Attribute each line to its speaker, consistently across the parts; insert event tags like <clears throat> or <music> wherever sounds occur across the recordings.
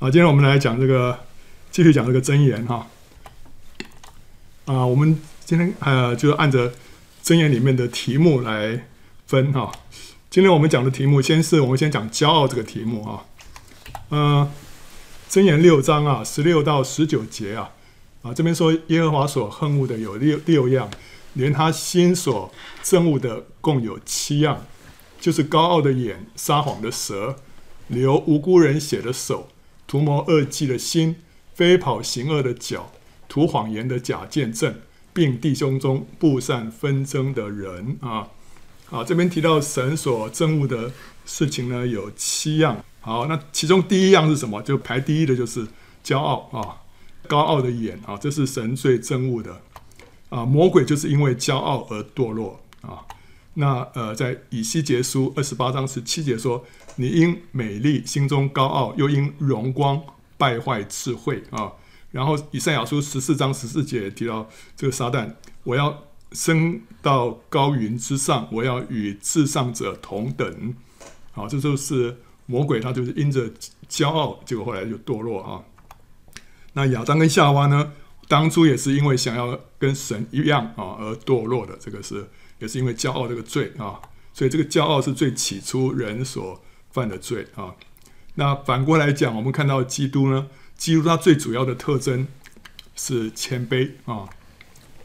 Speaker 1: 啊，今天我们来讲这个，继续讲这个箴言哈。啊，我们今天呃，就是按着箴言里面的题目来分哈。今天我们讲的题目，先是我们先讲骄傲这个题目哈。嗯，箴言六章啊，十六到十九节啊，啊这边说耶和华所恨恶的有六六样，连他心所憎恶的共有七样，就是高傲的眼、撒谎的舌、流无辜人血的手。图谋恶计的心，飞跑行恶的脚，图谎言的假见证，并弟兄中布散纷争的人啊！好，这边提到神所憎恶的事情呢，有七样。好，那其中第一样是什么？就排第一的就是骄傲啊，高傲的眼啊，这是神最憎恶的啊。魔鬼就是因为骄傲而堕落啊。那呃，在以西结书二十八章十七节说。你因美丽心中高傲，又因荣光败坏智慧啊！然后以赛亚书十四章十四节提到这个撒旦，我要升到高云之上，我要与至上者同等。好，这就是魔鬼，他就是因着骄傲，结果后来就堕落啊。那亚当跟夏娃呢，当初也是因为想要跟神一样啊而堕落的，这个是也是因为骄傲这个罪啊。所以这个骄傲是最起初人所犯的罪啊，那反过来讲，我们看到基督呢，基督他最主要的特征是谦卑啊。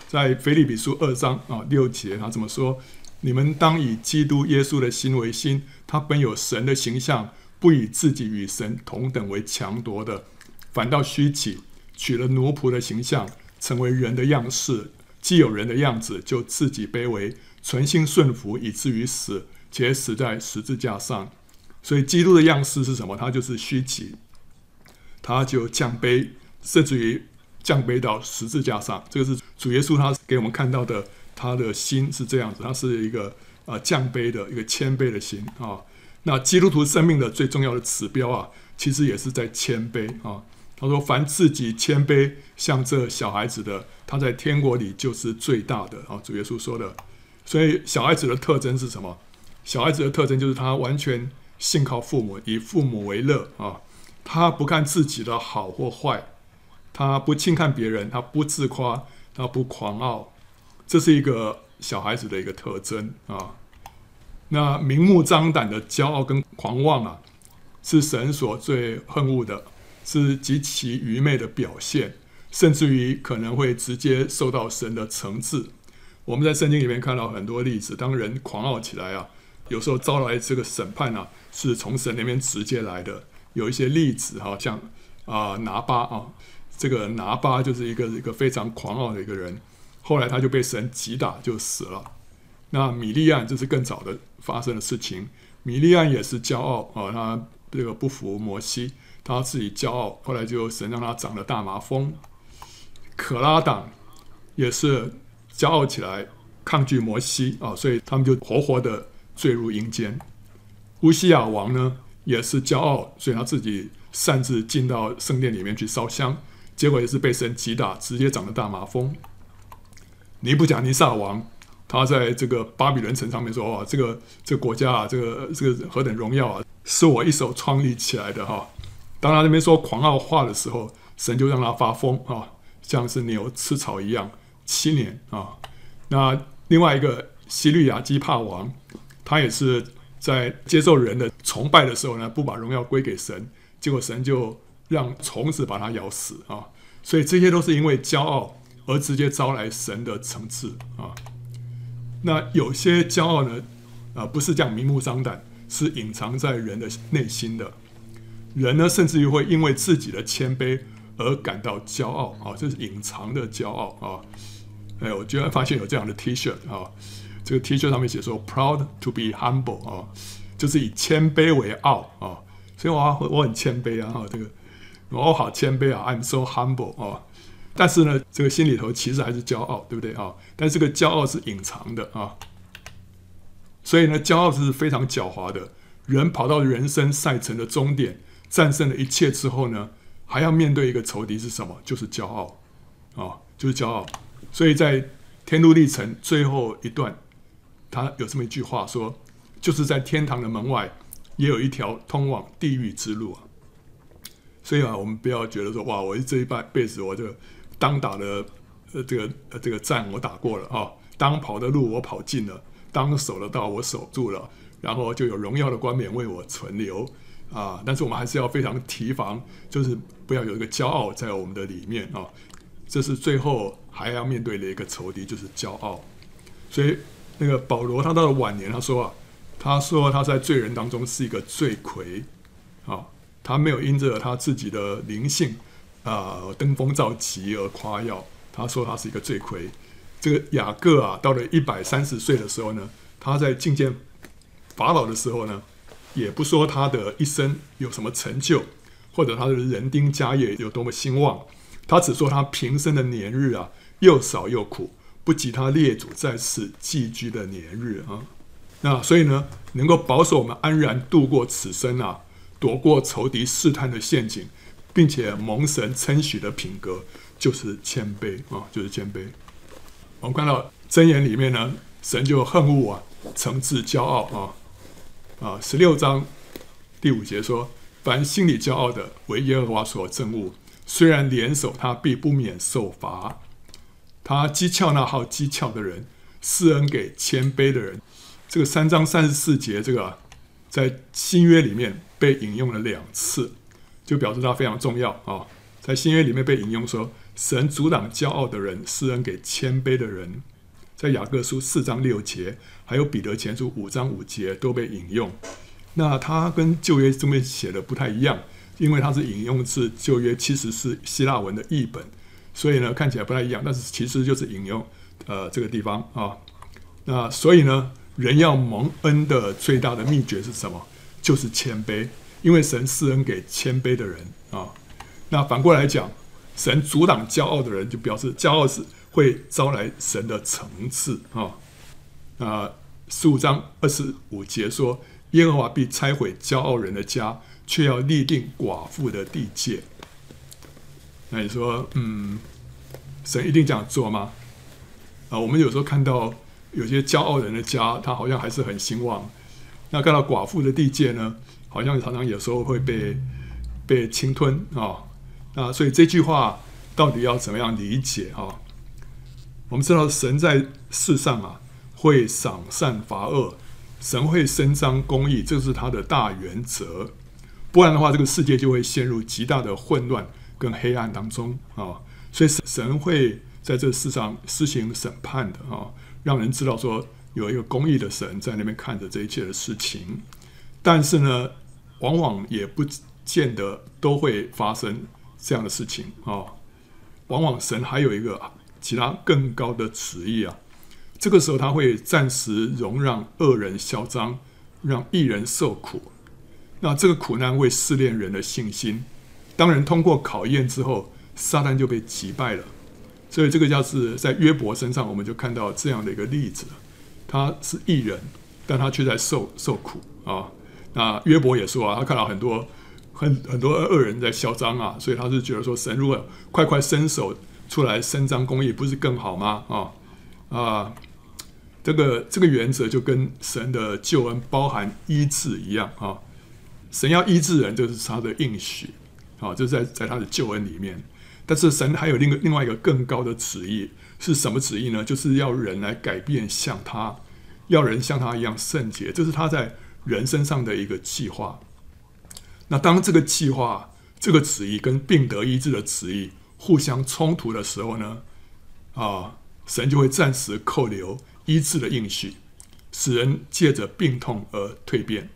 Speaker 1: 在腓立比书二章啊六节，他怎么说？你们当以基督耶稣的心为心，他本有神的形象，不以自己与神同等为强夺的，反倒虚起，取了奴仆的形象，成为人的样式。既有人的样子，就自己卑微，存心顺服，以至于死，且死在十字架上。所以基督的样式是什么？他就是虚起，他就降卑，甚至于降卑到十字架上。这个是主耶稣他给我们看到的，他的心是这样子，他是一个啊降卑的一个谦卑的心啊。那基督徒生命的最重要的指标啊，其实也是在谦卑啊。他说：“凡自己谦卑像这小孩子的，他在天国里就是最大的。”啊，主耶稣说的。所以小孩子的特征是什么？小孩子的特征就是他完全。信靠父母，以父母为乐啊！他不看自己的好或坏，他不轻看别人，他不自夸，他不狂傲，这是一个小孩子的一个特征啊。那明目张胆的骄傲跟狂妄啊，是神所最恨恶的，是极其愚昧的表现，甚至于可能会直接受到神的惩治。我们在圣经里面看到很多例子，当人狂傲起来啊，有时候招来这个审判啊。是从神那边直接来的，有一些例子哈，像啊拿巴啊，这个拿巴就是一个一个非常狂傲的一个人，后来他就被神击打就死了。那米利暗就是更早的发生的事情，米利暗也是骄傲啊，他这个不服摩西，他自己骄傲，后来就神让他长了大麻风。可拉党也是骄傲起来抗拒摩西啊，所以他们就活活的坠入阴间。乌西亚王呢，也是骄傲，所以他自己擅自进到圣殿里面去烧香，结果也是被神击打，直接长了大麻风。尼布甲尼撒王，他在这个巴比伦城上面说：“哇，这个这个国家啊，这个这个何等荣耀啊，是我一手创立起来的哈。”当他那边说狂傲话的时候，神就让他发疯啊，像是牛吃草一样，七年啊。那另外一个西律亚基帕王，他也是。在接受人的崇拜的时候呢，不把荣耀归给神，结果神就让虫子把他咬死啊！所以这些都是因为骄傲而直接招来神的惩治啊。那有些骄傲呢，啊，不是这样明目张胆，是隐藏在人的内心的。人呢，甚至于会因为自己的谦卑而感到骄傲啊，这是隐藏的骄傲啊。哎，我居然发现有这样的 T 恤啊！这个 T 恤上面写说 “proud to be humble” 啊，就是以谦卑为傲啊，所以我我很谦卑啊，这个我好谦卑啊，I'm so humble 啊，但是呢，这个心里头其实还是骄傲，对不对啊？但这个骄傲是隐藏的啊，所以呢，骄傲是非常狡猾的。人跑到人生赛程的终点，战胜了一切之后呢，还要面对一个仇敌是什么？就是骄傲啊，就是骄傲。所以在天路历程最后一段。他有这么一句话说，就是在天堂的门外，也有一条通往地狱之路啊。所以啊，我们不要觉得说哇，我这一辈辈子我就当打的呃这个呃这个战我打过了啊，当跑的路我跑尽了，当守的道我守住了，然后就有荣耀的冠冕为我存留啊。但是我们还是要非常提防，就是不要有一个骄傲在我们的里面啊。这是最后还要面对的一个仇敌，就是骄傲。所以那个保罗他到了晚年，他说啊，他说他在罪人当中是一个罪魁啊。他没有因着他自己的灵性啊、登峰造极而夸耀，他说他是一个罪魁。这个雅各啊，到了一百三十岁的时候呢，他在觐见法老的时候呢，也不说他的一生有什么成就，或者他的人丁家业有多么兴旺，他只说他平生的年日啊，又少又苦，不及他列祖在此寄居的年日啊。那所以呢，能够保守我们安然度过此生啊。躲过仇敌试探的陷阱，并且蒙神称许的品格，就是谦卑啊，就是谦卑。我们看到箴言里面呢，神就恨恶啊，惩治骄傲啊啊。十六章第五节说：“凡心里骄傲的，为耶和华所憎恶，虽然联手，他必不免受罚。他讥诮那好讥诮的人，施恩给谦卑的人。”这个三章三十四节，这个在新约里面。被引用了两次，就表示它非常重要啊！在新约里面被引用说，神阻挡骄傲的人，施恩给谦卑的人。在雅各书四章六节，还有彼得前书五章五节都被引用。那它跟旧约这边写的不太一样，因为它是引用自旧约，其实是希腊文的译本，所以呢看起来不太一样。但是其实就是引用呃这个地方啊。那所以呢，人要蒙恩的最大的秘诀是什么？就是谦卑，因为神施恩给谦卑的人啊。那反过来讲，神阻挡骄傲的人，就表示骄傲是会招来神的惩治啊。那，十五章二十五节说：“耶和华必拆毁骄傲人的家，却要立定寡妇的地界。”那你说，嗯，神一定这样做吗？啊，我们有时候看到有些骄傲人的家，他好像还是很兴旺。那看到寡妇的地界呢，好像常常有时候会被被侵吞啊、那所以这句话到底要怎么样理解啊、我们知道神在世上啊，会赏善罚恶，神会伸张公义，这是他的大原则。不然的话，这个世界就会陷入极大的混乱跟黑暗当中啊、所以神会在这世上施行审判的啊、让人知道说。有一个公义的神在那边看着这一切的事情，但是呢，往往也不见得都会发生这样的事情啊、往往神还有一个其他更高的旨意啊。这个时候他会暂时容让恶人嚣张，让义人受苦。那这个苦难会试炼人的信心。当人通过考验之后，撒旦就被击败了。所以这个叫是在约伯身上，我们就看到这样的一个例子。他是义人，但他却在受受苦啊。那约伯也说啊，他看到很多很很多恶人在嚣张啊，所以他是觉得说，神如果快快伸手出来伸张公义，不是更好吗？啊啊，这个这个原则就跟神的救恩包含医治一样啊。神要医治人，就是他的应许啊，就是在在他的救恩里面。但是神还有另一个另外一个更高的旨意是什么旨意呢？就是要人来改变像他。要人像他一样圣洁，这是他在人身上的一个计划。那当这个计划、这个旨意跟病得医治的旨意互相冲突的时候呢，啊，神就会暂时扣留医治的应许，使人借着病痛而蜕变，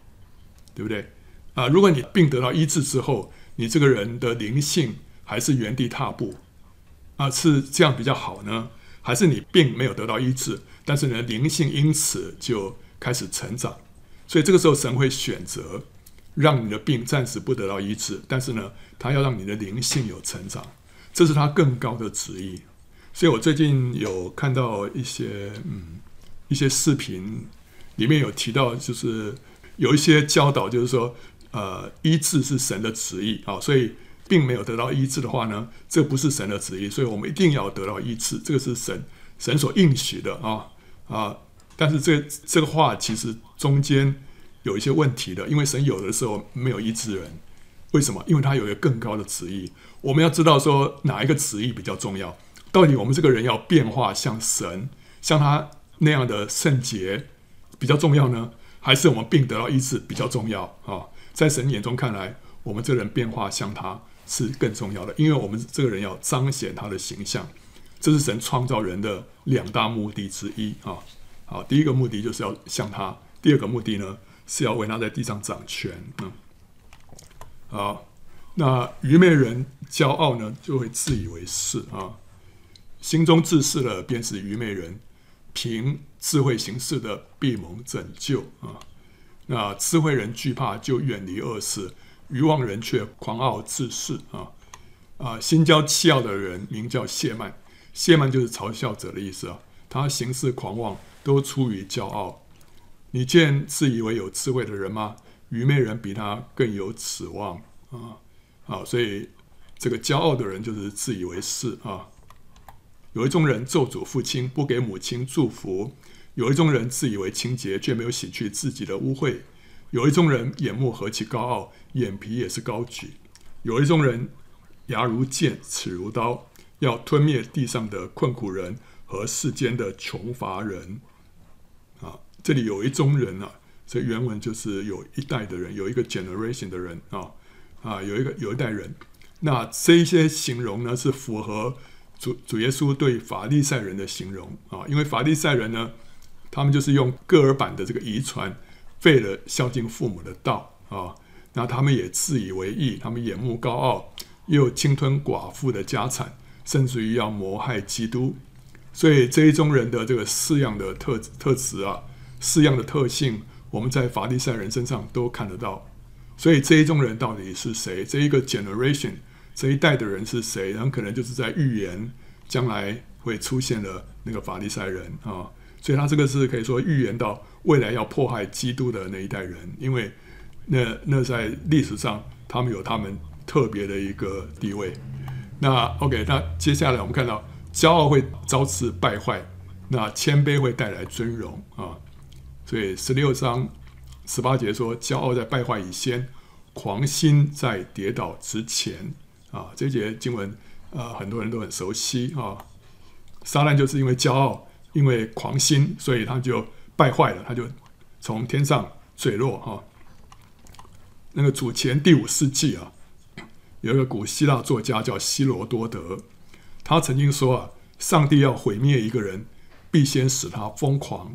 Speaker 1: 对不对？啊，如果你病得到医治之后，你这个人的灵性还是原地踏步，啊，是这样比较好呢？还是你并没有得到医治？但是呢，灵性因此就开始成长，所以这个时候神会选择让你的病暂时不得到医治，但是呢，他要让你的灵性有成长，这是他更高的旨意。所以我最近有看到一些嗯一些视频，里面有提到，就是有一些教导，就是说呃医治是神的旨意啊，所以病没有得到医治的话呢，这不是神的旨意，所以我们一定要得到医治，这个是神神所应许的啊。啊，但是这这个话其实中间有一些问题的，因为神有的时候没有医治人，为什么？因为他有一个更高的旨意。我们要知道说哪一个旨意比较重要？到底我们这个人要变化像神，像他那样的圣洁比较重要呢，还是我们病得到医治比较重要啊？在神眼中看来，我们这个人变化像他是更重要的，因为我们这个人要彰显他的形象。这是神创造人的两大目的之一啊！好，第一个目的就是要像他，第二个目的呢是要为他在地上掌权。嗯，好，那愚昧人骄傲呢，就会自以为是啊，心中自恃的便是愚昧人，凭智慧行事的必蒙拯救啊。那智慧人惧怕就远离恶事，愚妄人却狂傲自恃啊啊！心骄气傲的人名叫谢曼。谢曼就是嘲笑者的意思啊，他行事狂妄，都出于骄傲。你见自以为有智慧的人吗？愚昧人比他更有指望啊！啊，所以这个骄傲的人就是自以为是啊。有一种人咒诅父亲，不给母亲祝福；有一种人自以为清洁，却没有洗去自己的污秽；有一种人眼目何其高傲，眼皮也是高举；有一种人牙如剑，齿如刀。要吞灭地上的困苦人和世间的穷乏人，啊，这里有一种人啊，这原文就是有一代的人，有一个 generation 的人啊，啊，有一个有一代人，那这一些形容呢是符合主主耶稣对法利赛人的形容。啊，因为法利赛人呢，他们就是用戈尔版的这个遗传废了孝敬父母的道啊，那他们也自以为意，他们眼目高傲，又侵吞寡妇的家产。甚至于要谋害基督，所以这一种人的这个四样的特特质啊，四样的特性，我们在法利赛人身上都看得到。所以这一种人到底是谁？这一个 generation 这一代的人是谁？很可能就是在预言将来会出现的那个法利赛人啊。所以他这个是可以说预言到未来要迫害基督的那一代人，因为那那在历史上他们有他们特别的一个地位。那 OK，那接下来我们看到骄傲会招致败坏，那谦卑会带来尊荣啊。所以十六章十八节说，骄傲在败坏以先，狂心在跌倒之前啊。这节经文啊，很多人都很熟悉啊。撒旦就是因为骄傲，因为狂心，所以他就败坏了，他就从天上坠落哈。那个主前第五世纪啊。有一个古希腊作家叫希罗多德，他曾经说啊，上帝要毁灭一个人，必先使他疯狂。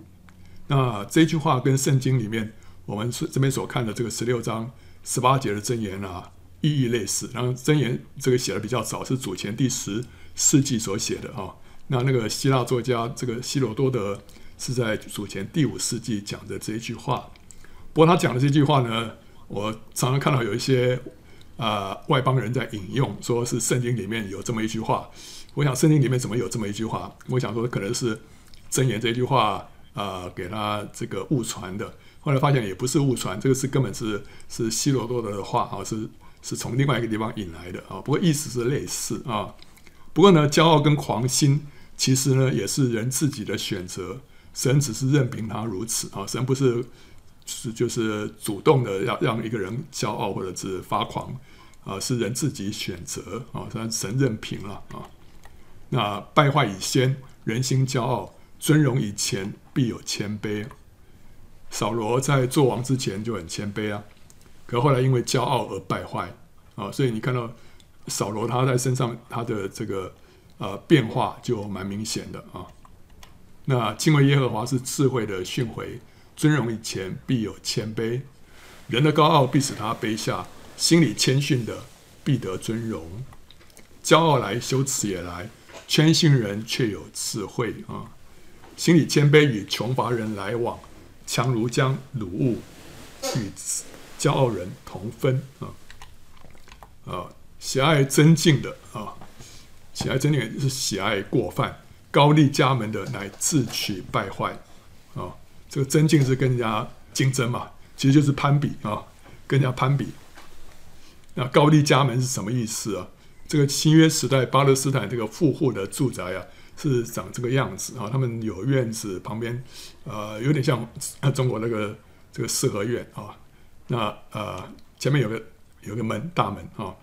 Speaker 1: 那这句话跟圣经里面我们这边所看的这个十六章十八节的箴言啊，意义类似。然后箴言这个写的比较早，是主前第十世纪所写的啊。那那个希腊作家这个希罗多德是在主前第五世纪讲的这一句话。不过他讲的这句话呢，我常常看到有一些。啊、外邦人在引用，说是圣经里面有这么一句话。我想圣经里面怎么有这么一句话？我想说可能是箴言这句话啊、给他这个误传的。后来发现也不是误传，这个是根本是是希罗多德的话啊，是是从另外一个地方引来的啊。不过意思是类似啊。不过呢，骄傲跟狂心其实呢也是人自己的选择，神只是任凭他如此啊，神不是。是，就是主动的要让一个人骄傲或者是发狂，啊、是人自己选择啊，神神任凭了啊。那败坏以先，人心骄傲；尊荣以前，必有谦卑。扫罗在做王之前就很谦卑啊，可后来因为骄傲而败坏啊，所以你看到扫罗他在身上他的这个呃变化就蛮明显的啊。那敬畏耶和华是智慧的训诲。尊荣以前必有谦卑，人的高傲必使他卑下；心里谦逊的必得尊荣。骄傲来，羞耻也来；谦逊人却有智慧啊！心里谦卑与穷乏人来往，强如将鲁物与骄傲人同分啊！啊，喜爱争竞的啊，喜爱争竞是喜爱过犯；高丽家门的乃自取败坏啊！这个争竞是跟人家竞争嘛，其实就是攀比啊，跟人家攀比。那高丽家门是什么意思啊？这个新约时代巴勒斯坦这个富户的住宅啊，是长这个样子啊。他们有院子，旁边呃有点像 <coughs> 中国那个这个四合院啊。那呃前面有个有个门大门啊，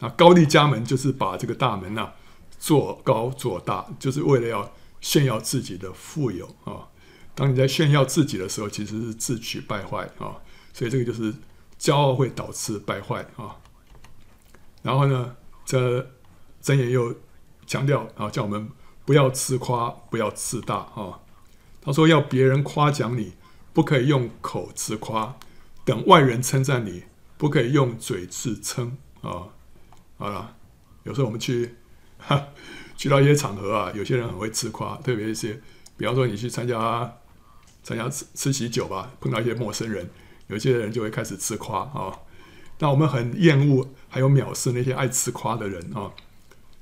Speaker 1: 那高丽家门就是把这个大门呐做高做大，就是为了要炫耀自己的富有啊。当你在炫耀自己的时候，其实是自取败坏啊。所以这个就是骄傲会导致败坏啊。然后呢，这箴言又强调啊，叫我们不要自夸，不要自大啊。他说要别人夸奖你，不可以用口自夸；等外人称赞你，不可以用嘴自称啊。好了，有时候我们去 <laughs> 去到一些场合啊，有些人很会自夸，特别一些，比方说你去参加参加吃吃喜酒吧，碰到一些陌生人，有些人就会开始自夸啊。那我们很厌恶还有藐视那些爱自夸的人啊。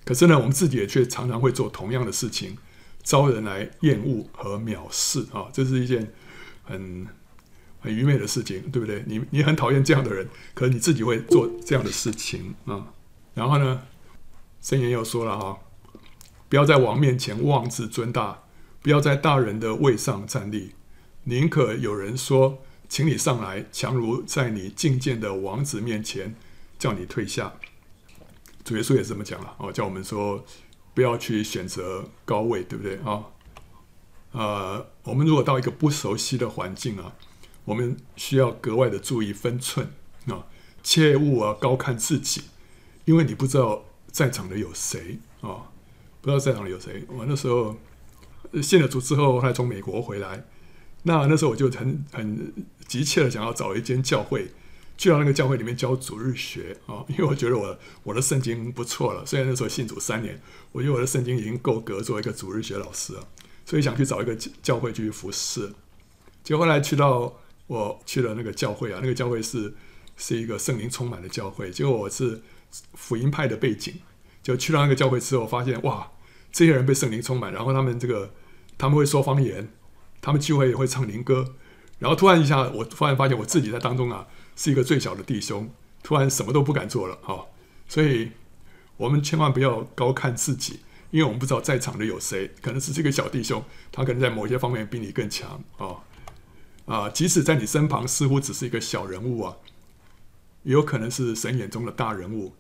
Speaker 1: 可是呢，我们自己也却常常会做同样的事情。招人来厌恶和藐视啊，这是一件很很愚昧的事情，对不对？你你很讨厌这样的人，可是你自己会做这样的事情啊。然后呢，圣言又说了哈，不要在王面前妄自尊大，不要在大人的位上站立，宁可有人说，请你上来，强如在你觐见的王子面前叫你退下。主耶稣也是这么讲了哦，叫我们说。不要去选择高位，对不对啊？呃，我们如果到一个不熟悉的环境啊，我们需要格外的注意分寸啊，切勿啊高看自己，因为你不知道在场的有谁啊，不知道在场的有谁。我那时候信了主之后，还从美国回来，那那时候我就很很急切的想要找一间教会。去到那个教会里面教主日学啊，因为我觉得我我的圣经不错了。虽然那时候信主三年，我觉得我的圣经已经够格做一个主日学老师了，所以想去找一个教会去服侍。结果后来去到我去了那个教会啊，那个教会是是一个圣灵充满的教会。结果我是福音派的背景，就去到那个教会之后，发现哇，这些人被圣灵充满，然后他们这个他们会说方言，他们聚会也会唱灵歌，然后突然一下，我突然发现我自己在当中啊。是一个最小的弟兄，突然什么都不敢做了，哈，所以我们千万不要高看自己，因为我们不知道在场的有谁，可能是这个小弟兄，他可能在某些方面比你更强，啊，啊，即使在你身旁似乎只是一个小人物啊，也有可能是神眼中的大人物，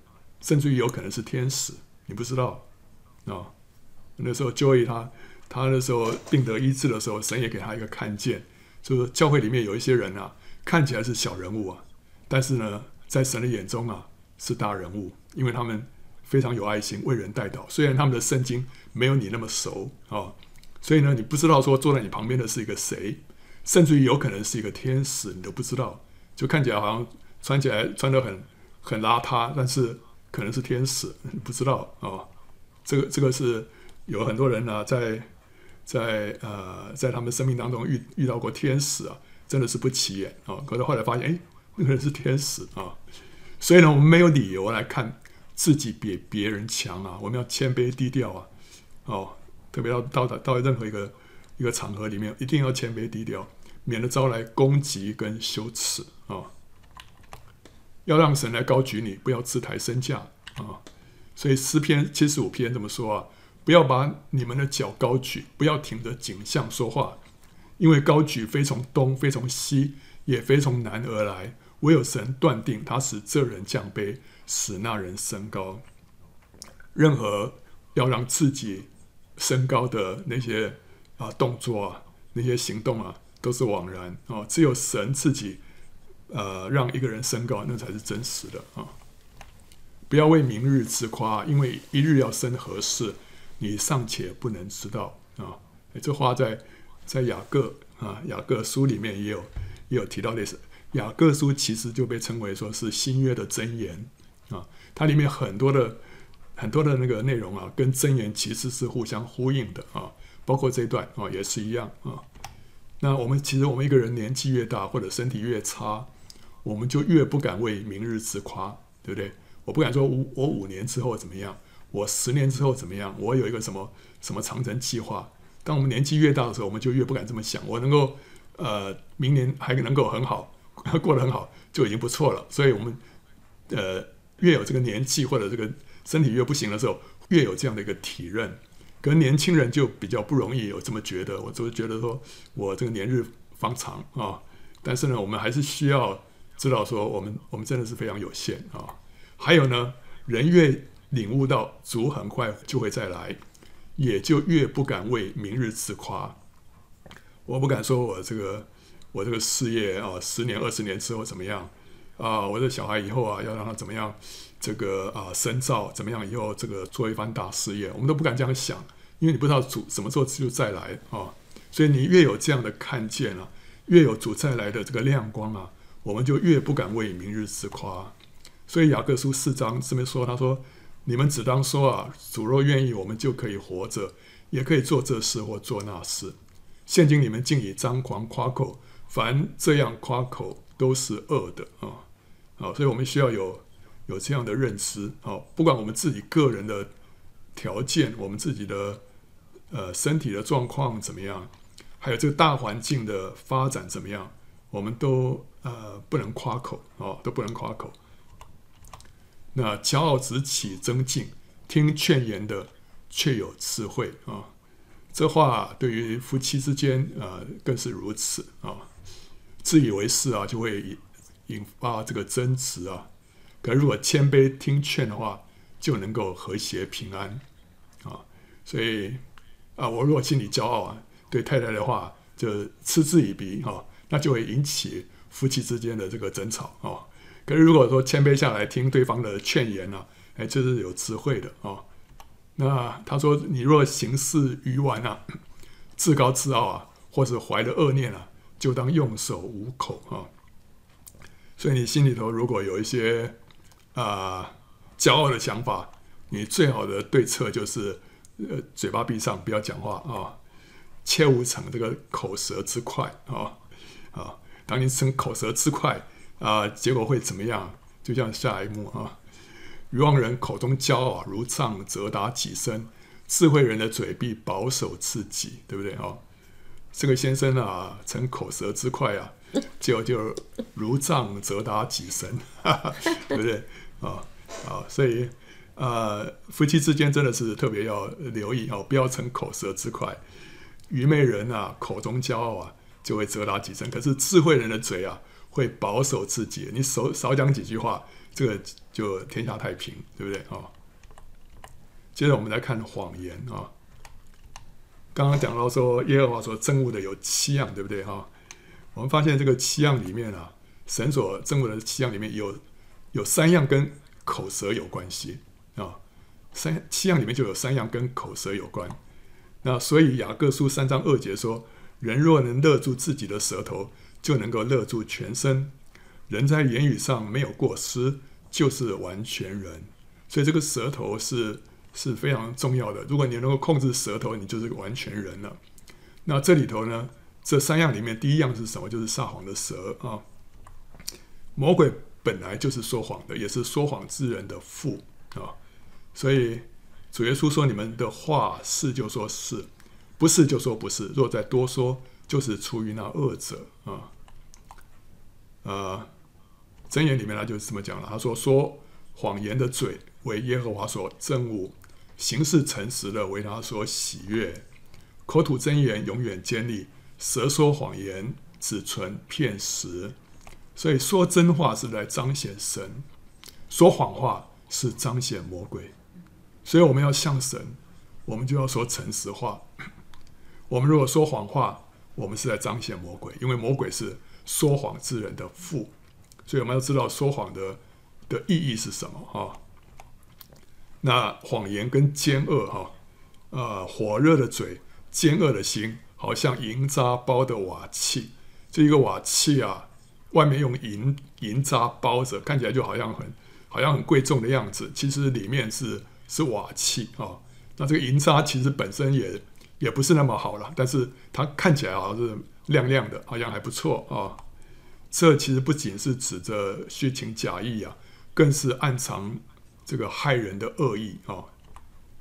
Speaker 1: 甚至于有可能是天使，你不知道，啊，那时候 Joy 他他那时候病得医治的时候，神也给他一个看见，就是教会里面有一些人啊。看起来是小人物啊，但是呢，在神的眼中啊，是大人物，因为他们非常有爱心，为人代祷。虽然他们的圣经没有你那么熟啊、所以呢，你不知道说坐在你旁边的是一个谁，甚至于有可能是一个天使，你都不知道。就看起来好像穿起来穿得很很邋遢，但是可能是天使，不知道啊、哦。这个这个是有很多人呢、在在呃在他们生命当中遇遇到过天使啊。真的是不起眼啊！可是后来发现，哎，那个人是天使啊！所以呢，我们没有理由来看自己比别人强啊！我们要谦卑低调啊！哦，特别要到到到任何一个一个场合里面，一定要谦卑低调，免得招来攻击跟羞耻啊！要让神来高举你，不要自抬身价啊！所以诗篇七十五篇这么说啊？不要把你们的脚高举，不要挺着颈项说话。因为高举非从东，非从西，也非从南而来，唯有神断定，他使这人降卑，使那人升高。任何要让自己升高的那些啊动作啊，那些行动啊，都是枉然啊、只有神自己，呃，让一个人升高，那才是真实的啊！不要为明日自夸，因为一日要生何事，你尚且不能知道啊！这话在。在雅各啊，雅各书里面也有也有提到类似。雅各书其实就被称为说是新约的箴言啊，它里面很多的很多的那个内容啊，跟箴言其实是互相呼应的啊，包括这一段啊也是一样啊。那我们其实我们一个人年纪越大或者身体越差，我们就越不敢为明日自夸，对不对？我不敢说我我五年之后怎么样，我十年之后怎么样，我有一个什么什么长程计划。当我们年纪越大的时候，我们就越不敢这么想。我能够，呃，明年还能够很好，<laughs> 过得很好，就已经不错了。所以，我们，呃，越有这个年纪或者这个身体越不行的时候，越有这样的一个体认。可能年轻人就比较不容易有这么觉得。我就觉得说，我这个年日方长啊，但是呢，我们还是需要知道说我们我们真的是非常有限啊。还有呢，人越领悟到主很快就会再来，也就越不敢为明日自夸。我不敢说我这个我这个事业啊，十年二十年之后怎么样啊？我的小孩以后啊，要让他怎么样？这个啊，深造怎么样？以后这个做一番大事业，我们都不敢这样想，因为你不知道主什么时候就再来啊。所以你越有这样的看见啊，越有主再来的这个亮光啊，我们就越不敢为明日自夸。所以雅各书四章这边说，他说：“你们只当说啊，主若愿意，我们就可以活着，也可以做这事或做那事。现今你们竟以张狂夸口，凡这样夸口都是恶的啊！啊，所以我们需要有有这样的认知啊，不管我们自己个人的条件，我们自己的呃身体的状况怎么样，还有这个大环境的发展怎么样，我们都呃不能夸口啊，都不能夸口。”那骄傲只起增进，听劝言的却有智慧啊！这话对于夫妻之间啊，更是如此啊！自以为是啊，就会引发这个争执啊。可如果谦卑听劝的话，就能够和谐平安啊！所以啊，我如果心里骄傲啊，对太太的话就嗤之以鼻啊，那就会引起夫妻之间的这个争吵啊。可是，如果说谦卑下来听对方的劝言呢、哎，这是有智慧的啊、哦。那他说：“你若行事愚顽啊，<clears throat> 自高自傲啊，或者怀了恶念啊，就当用手捂口啊。”所以你心里头如果有一些啊、呃、骄傲的想法，你最好的对策就是呃嘴巴闭上，不要讲话啊、切勿逞这个口舌之快啊啊、哦！当你逞口舌之快。啊，结果会怎么样？就像下一幕啊，愚妄人口中骄傲，如杖责打己身；智慧人的嘴必保守自己，对不对啊？这个先生啊，逞口舌之快啊，结果就如杖责打己身，<laughs> 对不对啊？啊，所以啊，夫妻之间真的是特别要留意哦，不要逞口舌之快。愚昧人啊，口中骄傲啊，就会责打己身；可是智慧人的嘴啊。会保守自己，你少少讲几句话，这个就天下太平，对不对啊？接着我们来看谎言啊。刚刚讲到说，耶和华所憎恶的有七样，对不对哈？我们发现这个七样里面啊，神所憎恶的七样里面有有三样跟口舌有关系啊。三七样里面就有三样跟口舌有关。那所以雅各书三章二节说：人若能勒住自己的舌头。就能够勒住全身。人在言语上没有过失，就是完全人。所以这个舌头是是非常重要的。如果你能够控制舌头，你就是完全人了。那这里头呢，这三样里面，第一样是什么？就是撒谎的舌啊。魔鬼本来就是说谎的，也是说谎之人的父啊。所以主耶稣说：“你们的话是就说是，不是就说不是。若再多说，就是出于那恶者啊。”呃，箴言里面他就是这么讲了。他说：“说谎言的嘴为耶和华所憎恶，行事诚实的为他所喜悦。口吐真言永远坚立，舌说谎言只存骗时。所以说真话是来彰显神，说谎话是彰显魔鬼。所以我们要像神，我们就要说诚实话。我们如果说谎话，我们是在彰显魔鬼，因为魔鬼是。”说谎之人的父，所以我们要知道说谎的的意义是什么哈。那谎言跟奸恶哈，呃，火热的嘴，奸恶的心，好像银渣包的瓦器。这一个瓦器啊，外面用银银渣包着，看起来就好像很好像很贵重的样子，其实里面是是瓦器啊。那这个银渣其实本身也也不是那么好了，但是它看起来好像是。亮亮的，好像还不错啊。这其实不仅是指着虚情假意啊，更是暗藏这个害人的恶意啊，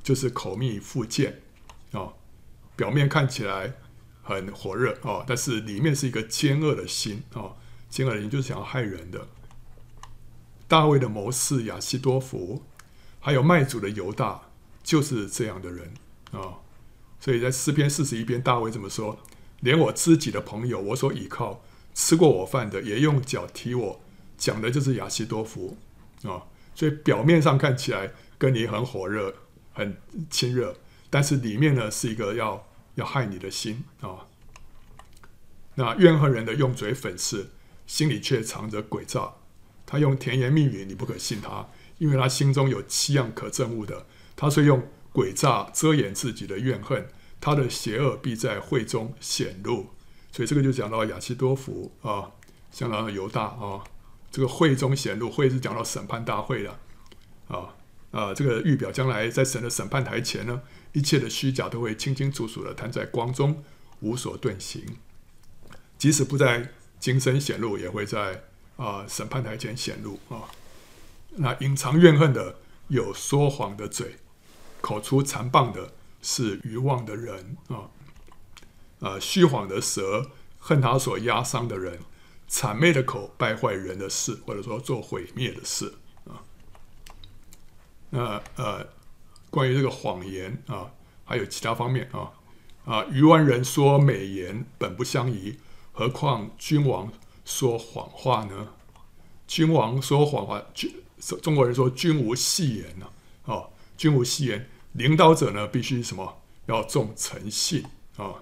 Speaker 1: 就是口蜜腹剑啊。表面看起来很火热啊，但是里面是一个奸恶的心啊，奸恶的心就是想要害人的。大卫的谋士亚希多弗，还有卖主的犹大，就是这样的人啊。所以在诗篇四十一篇，大卫这么说。连我知己的朋友，我所倚靠吃过我饭的，也用脚踢我，讲的就是亚西多弗啊，所以表面上看起来跟你很火热、很亲热，但是里面呢是一个要要害你的心啊。那怨恨人的用嘴粉饰，心里却藏着诡诈。他用甜言蜜语，你不可信他，因为他心中有七样可憎恶的。他虽用诡诈遮掩自己的怨恨，他的邪恶必在会中显露。所以这个就讲到亚希多福啊，讲到犹大啊，这个会中显露，会是讲到审判大会的啊啊，这个预表将来在神的审判台前呢，一切的虚假都会清清楚楚的摊在光中，无所遁形。即使不在今生显露，也会在啊审判台前显露啊。那隐藏怨恨的有说谎的嘴，口出残谤的是愚妄的人啊。呃，虚谎的舌恨他所压伤的人，谄媚的口败坏人的事，或者说做毁灭的事啊。那呃，关于这个谎言啊，还有其他方面啊啊，愚顽人说美言本不相宜。何况君王说谎话呢？君王说谎话，君中国人说君无戏言呐，哦，君无戏言，领导者呢必须什么？要重诚信啊。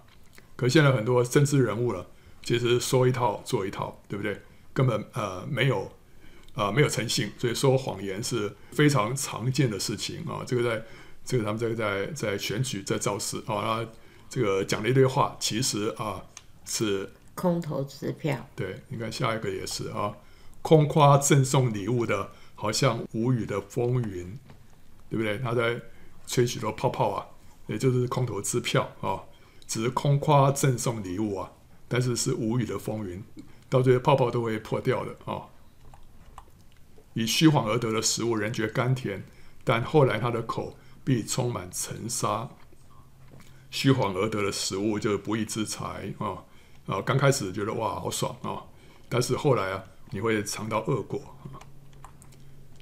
Speaker 1: 可现在很多政治人物了，其实说一套做一套，对不对？根本呃没有啊、呃、没有诚信，所以说谎言是非常常见的事情啊。这个在这个他们这个在在选举在造势啊，这个讲了一堆话，其实啊是。
Speaker 2: 空头支票，
Speaker 1: 对，你看下一个也是啊，空夸赠送礼物的，好像无语的风云，对不对？他在吹许多泡泡啊，也就是空头支票啊，只是空夸赠送礼物啊，但是是无语的风云，到最后泡泡都会破掉的啊。以虚谎而得的食物，人觉甘甜，但后来他的口必充满尘沙。虚谎而得的食物就是不义之财啊。啊，刚开始觉得哇好爽啊，但是后来啊，你会尝到恶果。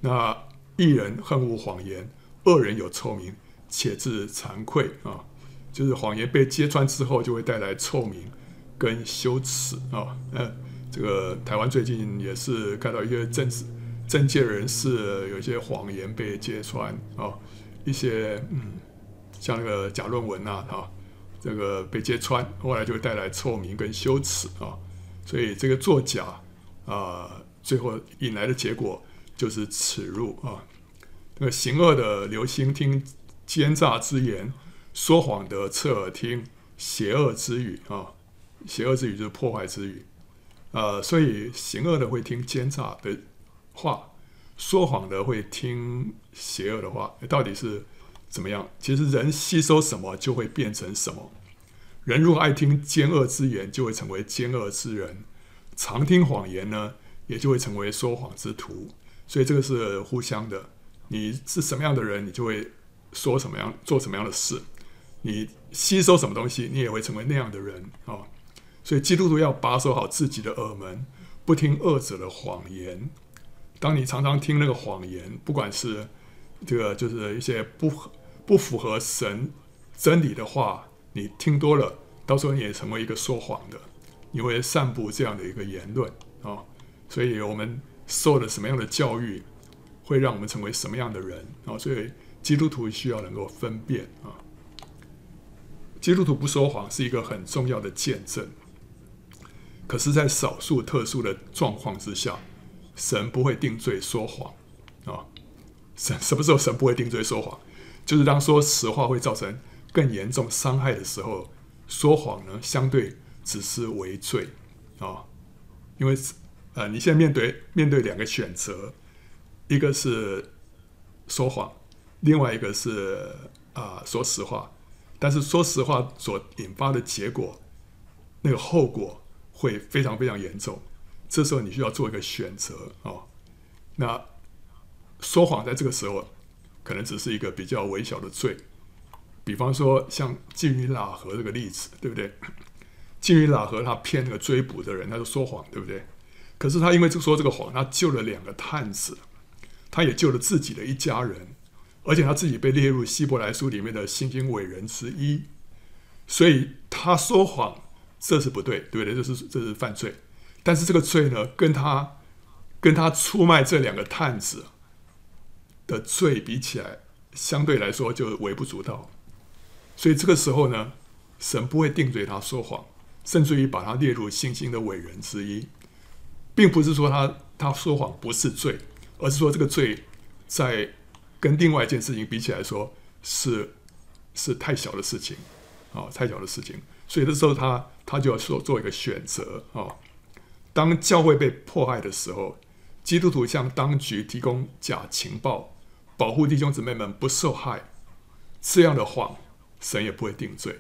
Speaker 1: 那一人恨恶谎言，恶人有臭名，且自惭愧啊。就是谎言被揭穿之后，就会带来臭名跟羞耻啊。呃，这个台湾最近也是看到一些政治政界人士有一些谎言被揭穿啊，一些嗯，像那个假论文啊，哈。这个被揭穿，后来就会带来臭名跟羞耻啊，所以这个作假啊，最后引来的结果就是耻辱啊。那行恶的留心听奸诈之言，说谎的侧耳听邪恶之语啊，邪恶之语就是破坏之语啊，所以行恶的会听奸诈的话，说谎的会听邪恶的话，到底是？怎么样？其实人吸收什么就会变成什么。人如果爱听奸恶之言，就会成为奸恶之人；常听谎言呢，也就会成为说谎之徒。所以这个是互相的。你是什么样的人，你就会说什么样、做什么样的事。你吸收什么东西，你也会成为那样的人啊、所以基督徒要把守好自己的耳门，不听恶者的谎言。当你常常听那个谎言，不管是这个，就是一些不。不符合神真理的话，你听多了，到时候你也成为一个说谎的，你会散布这样的一个言论啊、所以我们受了什么样的教育，会让我们成为什么样的人啊、所以基督徒需要能够分辨啊。基督徒不说谎是一个很重要的见证，可是，在少数特殊的状况之下，神不会定罪说谎啊、神什么时候神不会定罪说谎？就是当说实话会造成更严重伤害的时候，说谎呢，相对只是为罪啊、因为呃，你现在面对面对两个选择，一个是说谎，另外一个是啊、说实话。但是说实话所引发的结果，那个后果会非常非常严重。这时候你需要做一个选择、哦。那说谎在这个时候。可能只是一个比较微小的罪，比方说像妓女喇合这个例子，对不对？妓女喇合他骗那个追捕的人，他就说谎，对不对？可是他因为就说这个谎，他救了两个探子，他也救了自己的一家人，而且他自己被列入希伯来书里面的信心伟人之一，所以他说谎这是不对，对不对？这是这是犯罪，但是这个罪呢，跟他跟他出卖这两个探子的罪比起来，相对来说就微不足道。所以这个时候呢，神不会定罪他说谎，甚至于把他列入信心的伟人之一，并不是说他他说谎不是罪，而是说这个罪在跟另外一件事情比起来说是是太小的事情啊，太小的事情。所以这时候他他就要做做一个选择啊。当教会被迫害的时候，基督徒向当局提供假情报，保护弟兄姊妹们不受害，这样的话，神也不会定罪。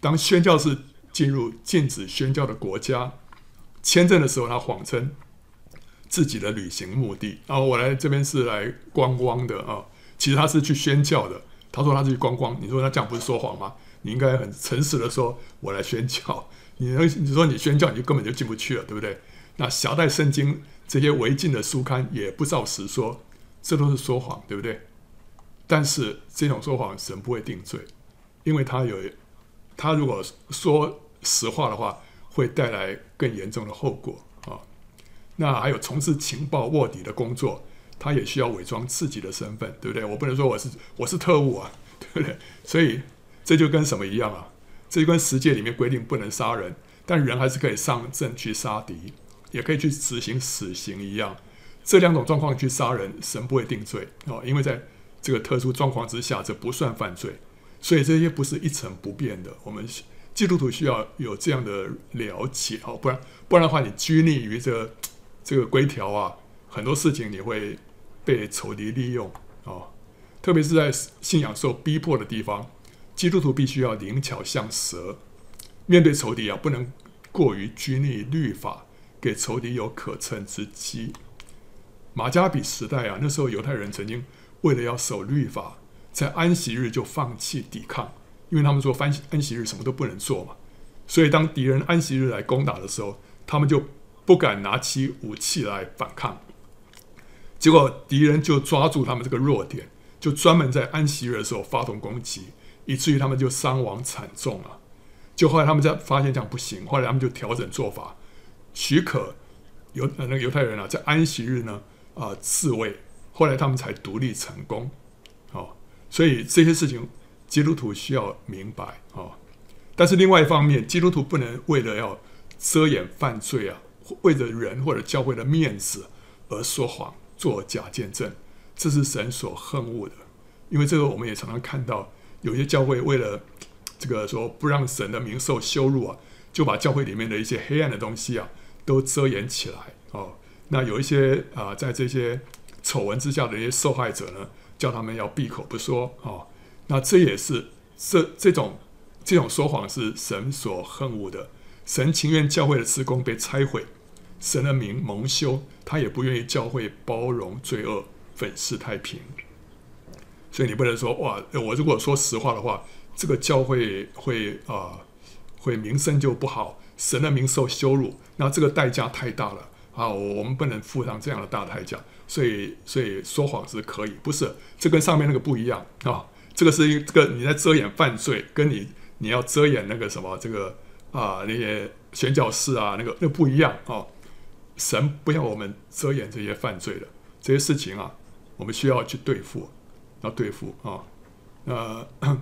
Speaker 1: 当宣教士进入禁止宣教的国家，签证的时候，他谎称自己的旅行目的，然后我来这边是来观光的啊，其实他是去宣教的。他说他去观光，你说他这样不是说谎吗？你应该很诚实的说，我来宣教。<laughs> 你你说你宣教，你就根本就进不去了，对不对？那夹带圣经这些违禁的书刊也不照实说，这都是说谎，对不对？但是这种说谎，神不会定罪，因为他有，他如果说实话的话，会带来更严重的后果。那还有从事情报卧底的工作，他也需要伪装自己的身份，对不对？我不能说我是我是特务啊，对不对？所以这就跟什么一样啊？这就跟十诫里面规定不能杀人，但人还是可以上阵去杀敌，也可以去执行死刑一样。这两种状况去杀人，神不会定罪哦，因为在这个特殊状况之下，这不算犯罪。所以这些不是一成不变的。我们基督徒需要有这样的了解哦，不然不然的话，你拘泥于这这个规条啊，很多事情你会被仇敌利用啊，特别是在信仰受逼迫的地方。基督徒必须要灵巧像蛇，面对仇敌啊，不能过于拘泥律法，给仇敌有可乘之机。马加比时代啊，那时候犹太人曾经为了要守律法，在安息日就放弃抵抗，因为他们说安安息日什么都不能做嘛。所以当敌人安息日来攻打的时候，他们就不敢拿起武器来反抗。结果敌人就抓住他们这个弱点，就专门在安息日的时候发动攻击。以至于他们就伤亡惨重了，就后来他们在发现这样不行，后来他们就调整做法，许可犹那个犹太人啊在安息日呢啊、自卫，后来他们才独立成功，哦，所以这些事情基督徒需要明白哦。但是另外一方面，基督徒不能为了要遮掩犯罪啊，为着人或者教会的面子而说谎、做假见证，这是神所恨恶的，因为这个我们也常常看到。有些教会为了这个说不让神的名受羞辱啊，就把教会里面的一些黑暗的东西啊都遮掩起来哦。那有一些啊，在这些丑闻之下的一些受害者呢，叫他们要闭口不说哦。那这也是这这种这种说谎是神所恨恶的。神情愿教会的施工被拆毁，神的名蒙羞，他也不愿意教会包容罪恶，粉饰太平。所以你不能说哇，我如果说实话的话，这个教会会啊、会名声就不好，神的名受羞辱，那这个代价太大了啊，我们不能付上这样的大代价。所以，所以说谎是可以，不是这跟上面那个不一样啊。这个是一个你在遮掩犯罪，跟你你要遮掩那个什么这个啊那些宣教士啊那个那、不一样啊。神不要我们遮掩这些犯罪的这些事情啊，我们需要去对付。要对付啊，那，<coughs>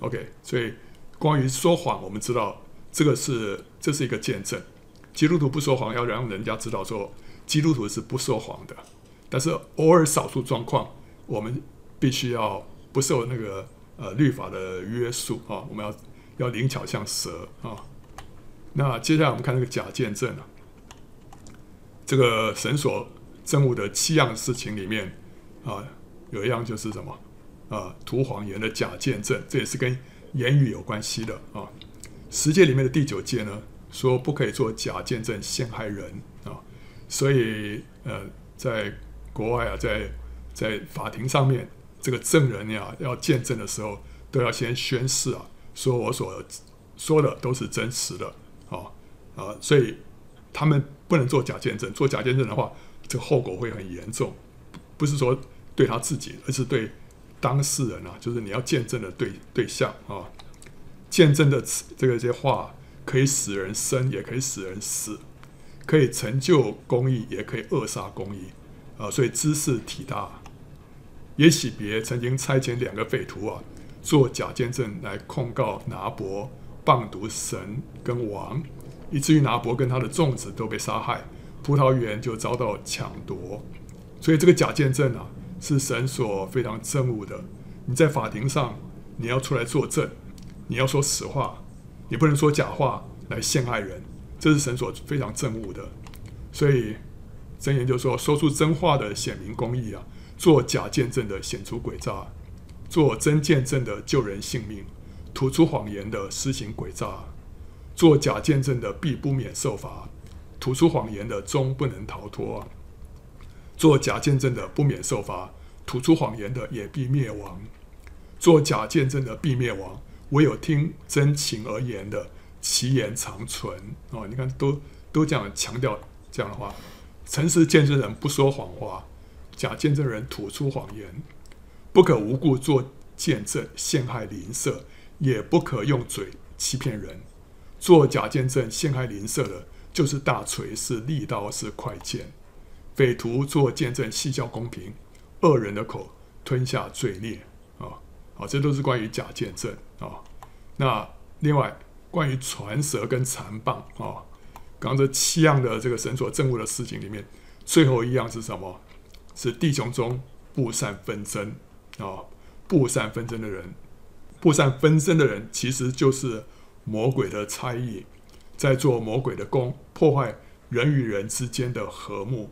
Speaker 1: OK，所以关于说谎，我们知道这个是这是一个见证。基督徒不说谎，要让人家知道说基督徒是不说谎的。但是偶尔少数状况，我们必须要不受那个呃律法的约束啊，我们要要灵巧像蛇啊。那接下来我们看那个假见证啊，这个神所憎恶的七样事情里面啊。有一样就是什么啊，吐谎言的假见证，这也是跟言语有关系的啊。十诫里面的第九诫呢，说不可以做假见证陷害人啊。所以呃，在国外啊，在在法庭上面，这个证人呀要见证的时候，都要先宣誓啊，说我所说的都是真实的啊啊。所以他们不能做假见证，做假见证的话，这后果会很严重，不是说。对他自己，而是对当事人啊，就是你要见证的对对象啊，见证的这个这些话可以使人生，也可以使人死。可以成就公义，也可以扼杀公义，啊，所以知识体大。耶洗别曾经差遣两个匪徒啊，做假见证来控告拿伯谤讟神跟王，以至于拿伯跟他的众子都被杀害，葡萄园就遭到抢夺。所以这个假见证啊，是神所非常憎恶的。你在法庭上，你要出来作证，你要说实话，你不能说假话来陷害人，这是神所非常憎恶的。所以真言就说：说出真话的显明公义啊。做假见证的显出诡诈，做真见证的救人性命，吐出谎言的施行诡诈，做假见证的必不免受罚，吐出谎言的终不能逃脱。做假见证的不免受罚，吐出谎言的也必灭亡。做假见证的必灭亡，唯有听真情而言的，其言长存。哦，你看，都都这样强调这样的话，诚实见证人不说谎话。假见证人吐出谎言，不可无故做见证陷害邻舍，也不可用嘴欺骗人。做假见证陷害邻舍的，就是大锤，是利刀，是快剑。匪徒做见证戏笑公平，恶人的口吞下罪孽啊！好，这都是关于假见证啊。那另外关于传舌跟残棒啊，刚刚这七样的这个神所憎恶的事情里面，最后一样是什么？是弟兄中布散纷争啊！布散纷争的人，布散纷争的人，其实就是魔鬼的差役，在做魔鬼的工，破坏人与人之间的和睦。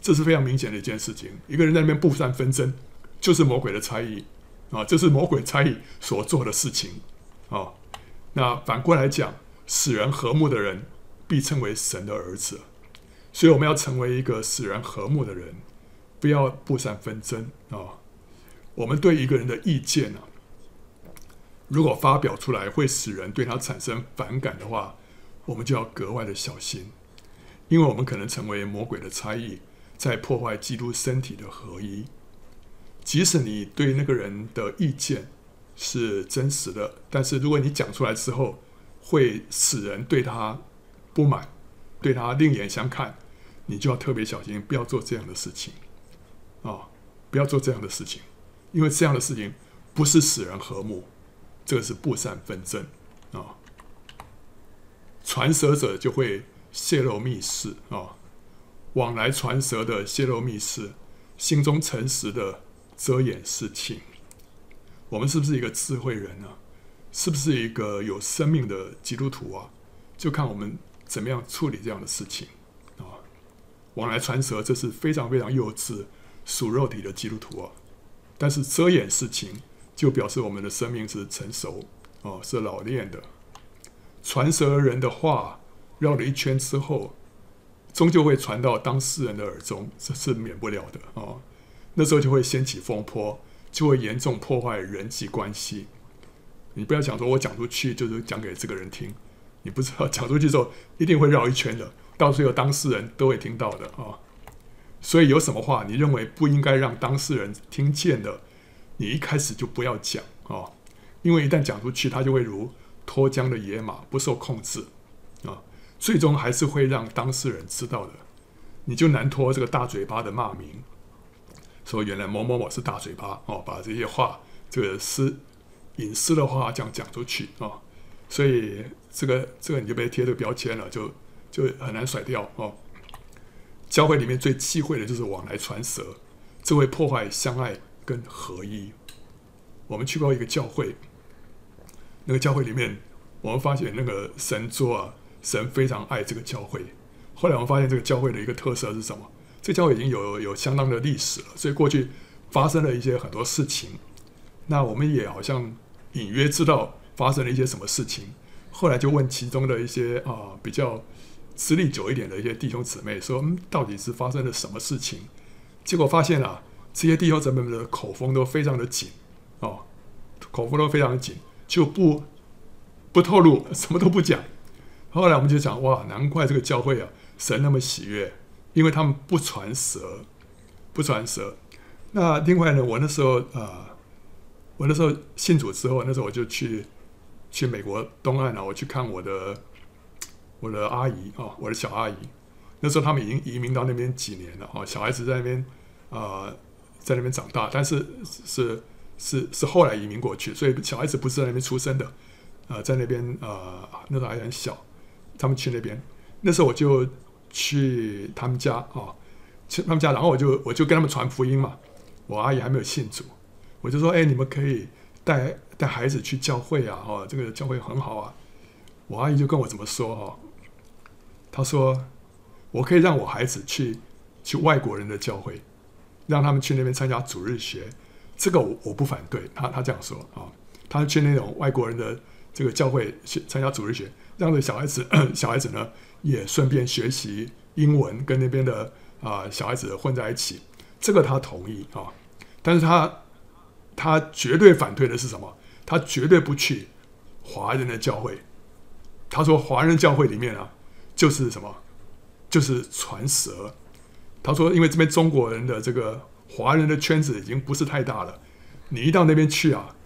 Speaker 1: 这是非常明显的一件事情。一个人在那边布散纷争，就是魔鬼的差役啊！这是魔鬼差役所做的事情啊！那反过来讲，使人和睦的人，必称为神的儿子。所以我们要成为一个使人和睦的人。不要布散纷争啊、我们对一个人的意见呢、啊，如果发表出来会使人对他产生反感的话，我们就要格外的小心，因为我们可能成为魔鬼的差役，在破坏基督身体的合一。即使你对那个人的意见是真实的，但是如果你讲出来之后，会使人对他不满，对他另眼相看，你就要特别小心，不要做这样的事情。啊、不要做这样的事情，因为这样的事情不是使人和睦，这个是布善纷争啊、传舌者就会泄露密事啊、往来传舌的泄露密事，心中诚实的遮掩事情。我们是不是一个智慧人呢？是不是一个有生命的基督徒啊？就看我们怎么样处理这样的事情啊、往来传舌，这是非常非常幼稚。属肉体的基督徒啊，但是遮掩事情，就表示我们的生命是成熟哦，是老练的。传舌人的话绕了一圈之后，终究会传到当事人的耳中，这是免不了的哦。那时候就会掀起风波，就会严重破坏人际关系。你不要想说我讲出去就是讲给这个人听，你不知道讲出去之后一定会绕一圈的，到最后当事人都会听到的啊。哦所以有什么话你认为不应该让当事人听见的，你一开始就不要讲啊，因为一旦讲出去，他就会如脱缰的野马，不受控制啊，最终还是会让当事人知道的，你就难脱这个大嘴巴的骂名，说原来某某某是大嘴巴哦，把这些话这个私隐私的话这样讲出去啊，所以这个这个你就被贴这个标签了，就就很难甩掉哦。教会里面最忌讳的就是往来传舌，这会破坏相爱跟合一。我们去过一个教会，那个教会里面，我们发现那个神桌啊，神非常爱这个教会。后来我们发现这个教会的一个特色是什么？这个教会已经有有相当的历史了，所以过去发生了一些很多事情。那我们也好像隐约知道发生了一些什么事情。后来就问其中的一些啊比较。资历久一点的一些弟兄姊妹说：“嗯，到底是发生了什么事情？”结果发现啊，这些弟兄姊妹们的口风都非常的紧哦，口风都非常的紧，就不不透露，<laughs> 什么都不讲。后来我们就讲：“哇，难怪这个教会啊，神那么喜悦，因为他们不传舌，不传舌。”那另外呢，我那时候啊、我那时候信主之后，那时候我就去去美国东岸啊，我去看我的。我的阿姨啊，我的小阿姨，那时候他们已经移民到那边几年了啊，小孩子在那边啊、在那边长大，但是是是是后来移民过去，所以小孩子不是在那边出生的，呃，在那边呃那时候还很小，他们去那边，那时候我就去他们家啊，去他们家，然后我就我就跟他们传福音嘛，我阿姨还没有信主，我就说，哎，你们可以带带孩子去教会啊，哦，这个教会很好啊，我阿姨就跟我怎么说哈，她说。我可以让我孩子去去外国人的教会，让他们去那边参加主日学，这个我我不反对。他他这样说啊，他去那种外国人的这个教会去参加主日学，让这小孩子 <clears throat> 小孩子呢也顺便学习英文，跟那边的啊小孩子混在一起，这个他同意啊。但是他他绝对反对的是什么？他绝对不去华人的教会。他说华人教会里面啊，就是什么？就是传舌，他说，因为这边中国人的这个华人的圈子已经不是太大了，你一到那边去啊，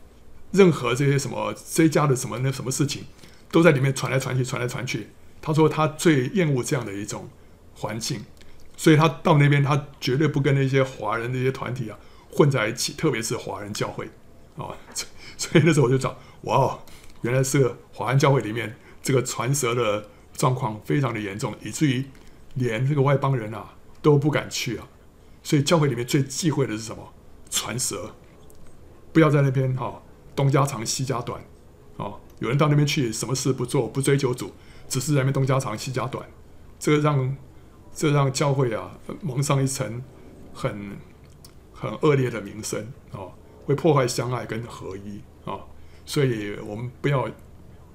Speaker 1: 任何这些什么这家的什么那什么事情，都在里面传来传去，传来传去。他说他最厌恶这样的一种环境，所以他到那边他绝对不跟那些华人那些团体啊混在一起，特别是华人教会啊。<laughs> 所以那时候我就找，哇哦，原来是个华人教会里面这个传舌的状况非常的严重，以至于。连这个外邦人啊都不敢去啊，所以教会里面最忌讳的是什么？传舌，不要在那边哈、东家长西家短，哦，有人到那边去什么事不做不追求主，只是在那边东家长西家短，这个让这、让教会啊蒙上一层很很恶劣的名声哦，会破坏相爱跟合一啊、所以我们不要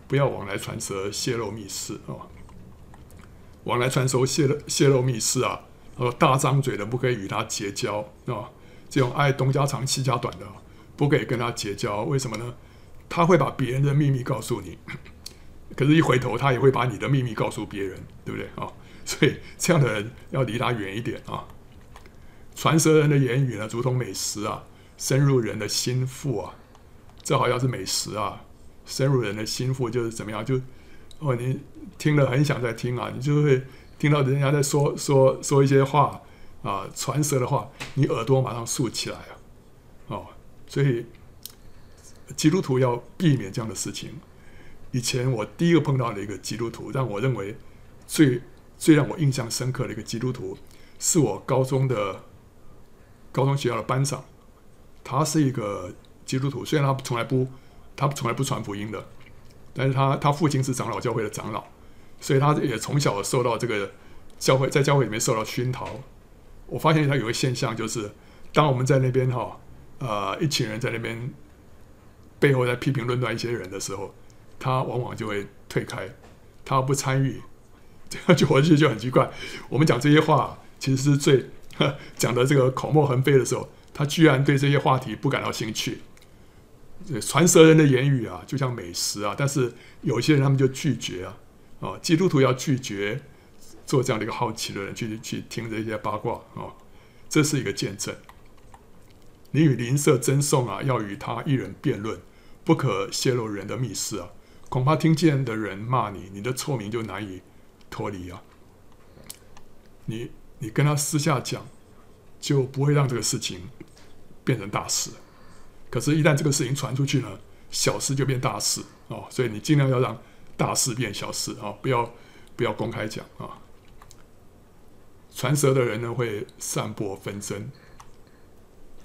Speaker 1: 不要往来传舌泄露密事啊。往来传说泄露泄露密事啊，呃，大张嘴的不可以与他结交啊。这种爱东家长西家短的，不可以跟他结交。为什么呢？他会把别人的秘密告诉你，<coughs> 可是，一回头他也会把你的秘密告诉别人，对不对啊？所以这样的人要离他远一点啊。传舌人的言语呢，如同美食啊，深入人的心腹啊。这好像是美食啊，深入人的心腹就是怎么样就。哦，你听了很想再听啊，你就会听到人家在说说说一些话啊，传舌的话，你耳朵马上竖起来啊，哦，所以基督徒要避免这样的事情。以前我第一个碰到的一个基督徒，让我认为最最让我印象深刻的一个基督徒，是我高中的高中学校的班长，他是一个基督徒，虽然他从来不他从来不传福音的。但是他他父亲是长老教会的长老，所以他也从小受到这个教会，在教会里面受到熏陶。我发现他有个现象，就是当我们在那边哈，呃，一群人在那边背后在批评论断一些人的时候，他往往就会退开，他不参与。这样就我觉得就很奇怪。我们讲这些话，其实是最 <laughs> 讲的这个口沫横飞的时候，他居然对这些话题不感到兴趣。传舌人的言语啊，就像美食啊，但是有些人他们就拒绝啊，啊，基督徒要拒绝做这样的一个好奇的人去去听这些八卦啊，这是一个见证。你与邻舍争讼啊，要与他一人辩论，不可泄露人的密事啊，恐怕听见的人骂你，你的臭名就难以脱离啊。你你跟他私下讲，就不会让这个事情变成大事。可是，一旦这个事情传出去呢，小事就变大事哦，所以你尽量要让大事变小事啊，不要不要公开讲啊。传舌的人呢，会散播纷争；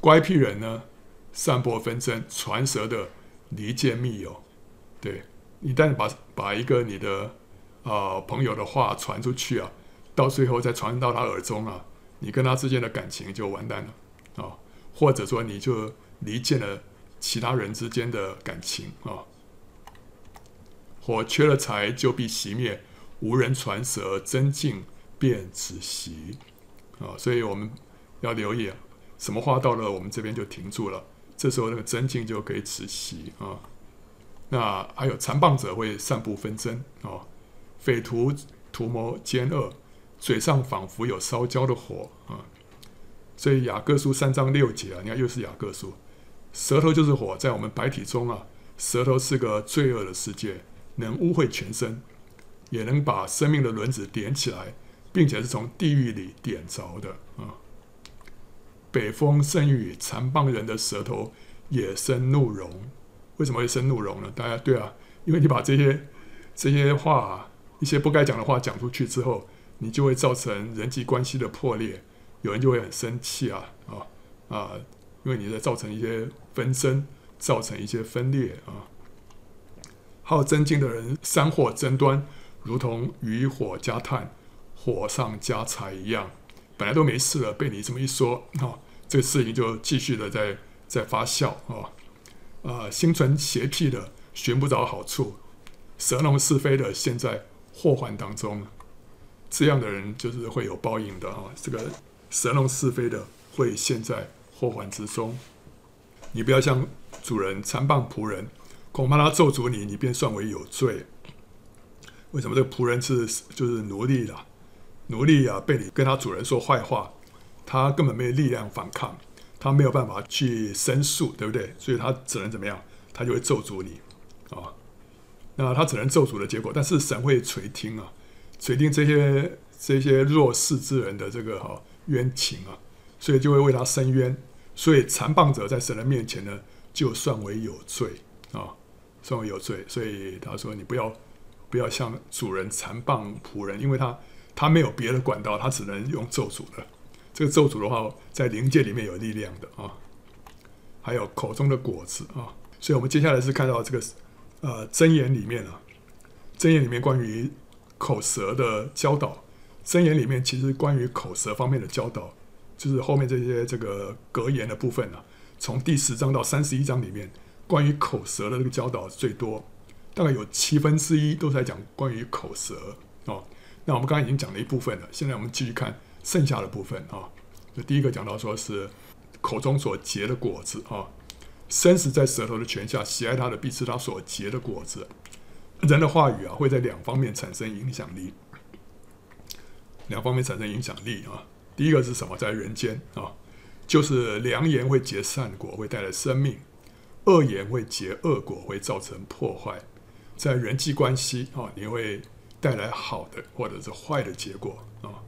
Speaker 1: 乖僻人呢，散播纷争；传舌的离间密友，对，一旦把把一个你的啊、朋友的话传出去啊，到最后再传到他耳中啊，你跟他之间的感情就完蛋了啊、或者说你就。离间了其他人之间的感情啊！火缺了柴就必熄灭，无人传舌，争竞便止息啊！所以我们要留意，什么话到了我们这边就停住了，这时候那个争竞就可以止息啊。那还有残谤者会散布纷争啊，匪徒图谋奸恶，嘴上仿佛有烧焦的火啊！所以雅各书三章六节啊，你看又是雅各书。舌头就是火，在我们白体中啊，舌头是个罪恶的世界，能污秽全身，也能把生命的轮子点起来，并且是从地狱里点着的啊。北风生雨，残暴人的舌头也生怒容。为什么会生怒容呢？大家对啊，因为你把这些这些话，一些不该讲的话讲出去之后，你就会造成人际关系的破裂，有人就会很生气啊啊啊！因为你在造成一些纷争，造成一些分裂啊。好争竞的人，煽惑争端，如同余火加炭，火上加柴一样。本来都没事了，被你这么一说，啊，这个事情就继续的在在发酵啊。啊，心存邪僻的，寻不着好处；舌弄是非的，陷在祸患当中。这样的人就是会有报应的啊。这个舌弄是非的，会陷在祸患之中。你不要像主人残暴仆人。恐怕他咒诅你，你便算为有罪。为什么这个仆人是就是奴隶啦？奴隶啊，被你跟他主人说坏话，他根本没有力量反抗，他没有办法去申诉，对不对？所以他只能怎么样？他就会咒诅你啊。那他只能咒诅的结果，但是神会垂听啊，垂听这些这些弱势之人的这个哈冤情啊，所以就会为他伸冤。所以残暴者在神的面前呢，就算为有罪啊。算为有罪，所以他说：“你不要不要向主人残暴仆人，因为他他没有别的管道，他只能用咒诅的。这个咒诅的话，在灵界里面有力量的啊。还有口中的果子啊，所以我们接下来是看到这个呃箴言里面啊，箴言里面关于口舌的教导，箴言里面其实关于口舌方面的教导，就是后面这些这个格言的部分啊，从第十章到三十一章里面。”关于口舌的这个教导最多，大概有七分之一都在讲关于口舌哦。那我们刚刚已经讲了一部分了，现在我们继续看剩下的部分啊。就第一个讲到说是口中所结的果子啊，生死在舌头的权下，喜爱他的必吃他所结的果子。人的话语啊，会在两方面产生影响力，两方面产生影响力啊。第一个是什么？在人间啊，就是良言会结善果，会带来生命。恶言会结恶果，会造成破坏，在人际关系啊，你会带来好的或者是坏的结果啊。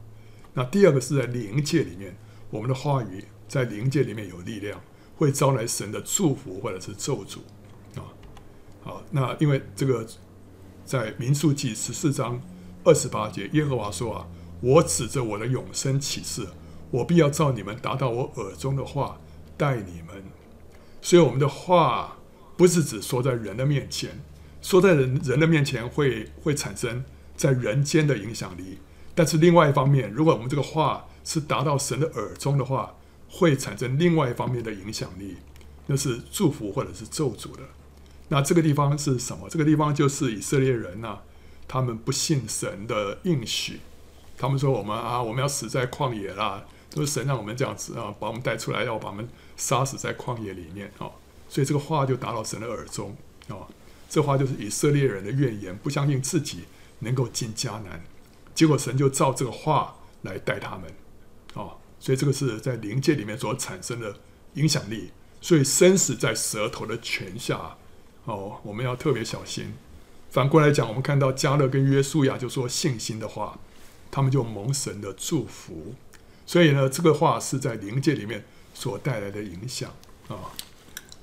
Speaker 1: 那第二个是在灵界里面，我们的话语在灵界里面有力量，会招来神的祝福或者是咒诅啊。好，那因为这个在民数记十四章二十八节，耶和华说啊，我指着我的永生起誓，我必要照你们达到我耳中的话待你们。所以我们的话不是只说在人的面前，说在人人的面前会会产生在人间的影响力，但是另外一方面，如果我们这个话是达到神的耳中的话，会产生另外一方面的影响力，那是祝福或者是咒诅的。那这个地方是什么？这个地方就是以色列人呐、他们不信神的应许，他们说我们啊，我们要死在旷野啦。都是神让我们这样子啊，把我们带出来，要把我们杀死在旷野里面啊，所以这个话就打到神的耳中啊。这话就是以色列人的怨言，不相信自己能够进迦南，结果神就照这个话来带他们啊。所以这个是在灵界里面所产生的影响力。所以生死在舌头的权下哦，我们要特别小心。反过来讲，我们看到加勒跟约书亚就说信心的话，他们就蒙神的祝福。所以呢，这个话是在灵界里面所带来的影响啊。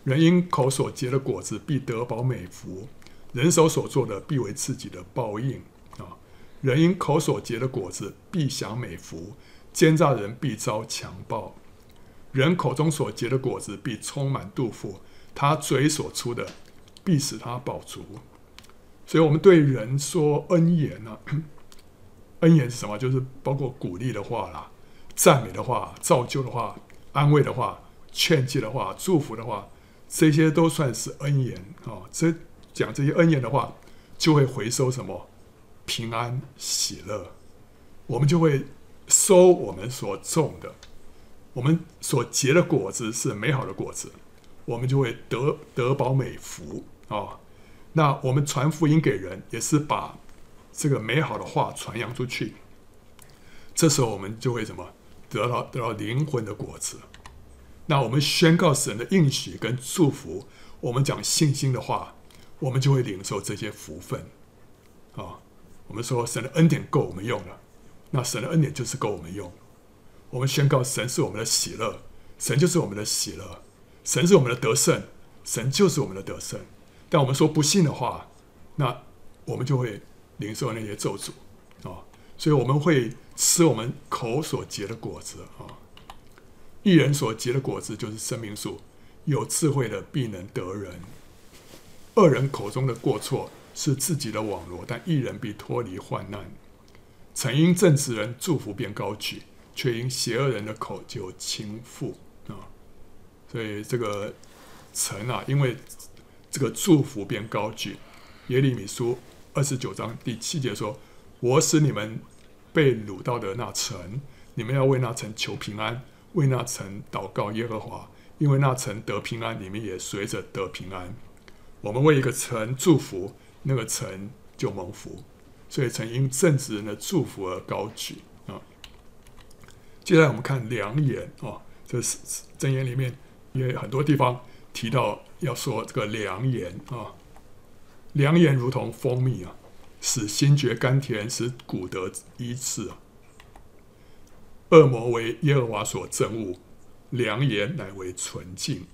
Speaker 1: 人因口所结的果子必得饱美福，人手所做的必为自己的报应啊。人因口所结的果子必享美福，奸诈人必遭强暴。人口中所结的果子必充满肚腹，他嘴所出的必使他饱足。所以，我们对人说恩言呢、啊，<coughs> 恩言是什么？就是包括鼓励的话啦。赞美的话、造就的话、安慰的话、劝诫的话、祝福的话，这些都算是恩言啊。这讲这些恩言的话，就会回收什么平安喜乐，我们就会收我们所种的，我们所结的果子是美好的果子，我们就会得得饱美福啊。那我们传福音给人，也是把这个美好的话传扬出去，这时候我们就会什么？得到得到灵魂的果子，那我们宣告神的应许跟祝福，我们讲信心的话，我们就会领受这些福分。啊，我们说神的恩典够我们用了，那神的恩典就是够我们用。我们宣告神是我们的喜乐，神就是我们的喜乐，神是我们的得胜，神就是我们的得胜。但我们说不信的话，那我们就会领受那些咒诅啊！所以我们会吃我们口所结的果子啊。一人所结的果子就是生命树，有智慧的必能得人。恶人口中的过错是自己的网罗，但一人必脱离患难。曾因正直人祝福便高举，却因邪恶人的口就倾覆啊！所以这个曾啊，因为这个祝福便高举。耶利米书二十九章第七节说：“我使你们被掳到的那城，你们要为那城求平安，为那城祷告耶和华，因为那城得平安，你们也随着得平安。我们为一个城祝福，那个城就蒙福。”所以曾因正直人的祝福而高举啊。接下来我们看良言啊，这是箴言里面也有很多地方提到要说这个良言啊。良言如同蜂蜜啊，使心觉甘甜，使骨得医治啊。恶魔为耶和华所憎恶，良言乃为纯净。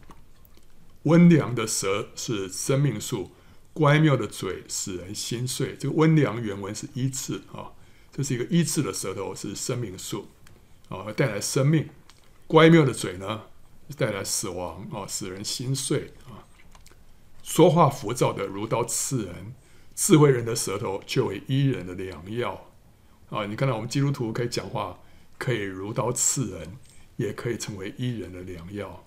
Speaker 1: 温良的舌是生命树。乖谬的嘴使人心碎。这个温良原文是医治啊，这是一个医治的舌头，是生命树啊，带来生命。乖谬的嘴呢，带来死亡啊，使人心碎啊。说话浮躁的如刀刺人，智慧人的舌头却为医人的良药啊。你看到我们基督徒可以讲话，可以如刀刺人，也可以成为医人的良药。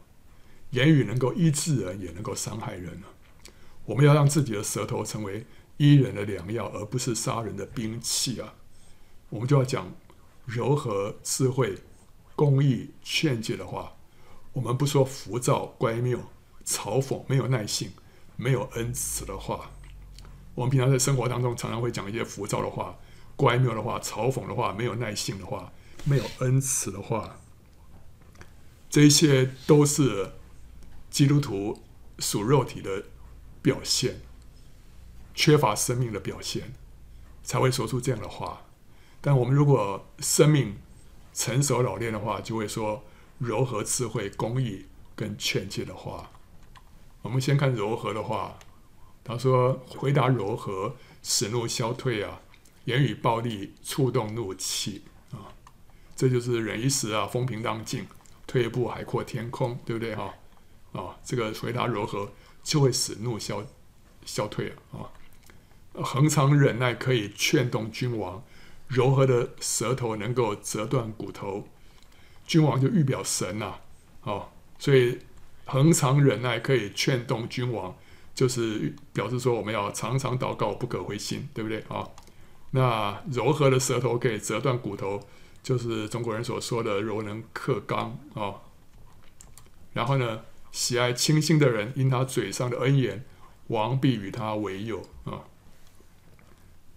Speaker 1: 言语能够医治人，也能够伤害人。我们要让自己的舌头成为医人的良药，而不是杀人的兵器啊！我们就要讲柔和、智慧、公义、劝诫的话。我们不说浮躁、乖谬、嘲讽、没有耐性、没有恩慈的话。我们平常在生活当中常常会讲一些浮躁的话、乖谬的话、嘲讽的话、没有耐性的话、没有恩慈的话。这些都是基督徒属肉体的。表现缺乏生命的表现，才会说出这样的话。但我们如果生命成熟老练的话，就会说柔和、智慧、公义跟劝诫的话。我们先看柔和的话，他说：“回答柔和，使怒消退啊；言语暴力，触动怒气。”这就是忍一时啊，风平浪静；退一步，海阔天空，对不对哈？啊，这个回答柔和。就会使怒消消退啊！恒常忍耐可以劝动君王，柔和的舌头能够折断骨头。君王就预表神呐，哦，所以恒常忍耐可以劝动君王，就是表示说我们要常常祷告，不可灰心，对不对啊？那柔和的舌头可以折断骨头，就是中国人所说的柔能克刚啊。然后呢？喜爱清心的人，因他嘴上的恩言，王必与他为友啊。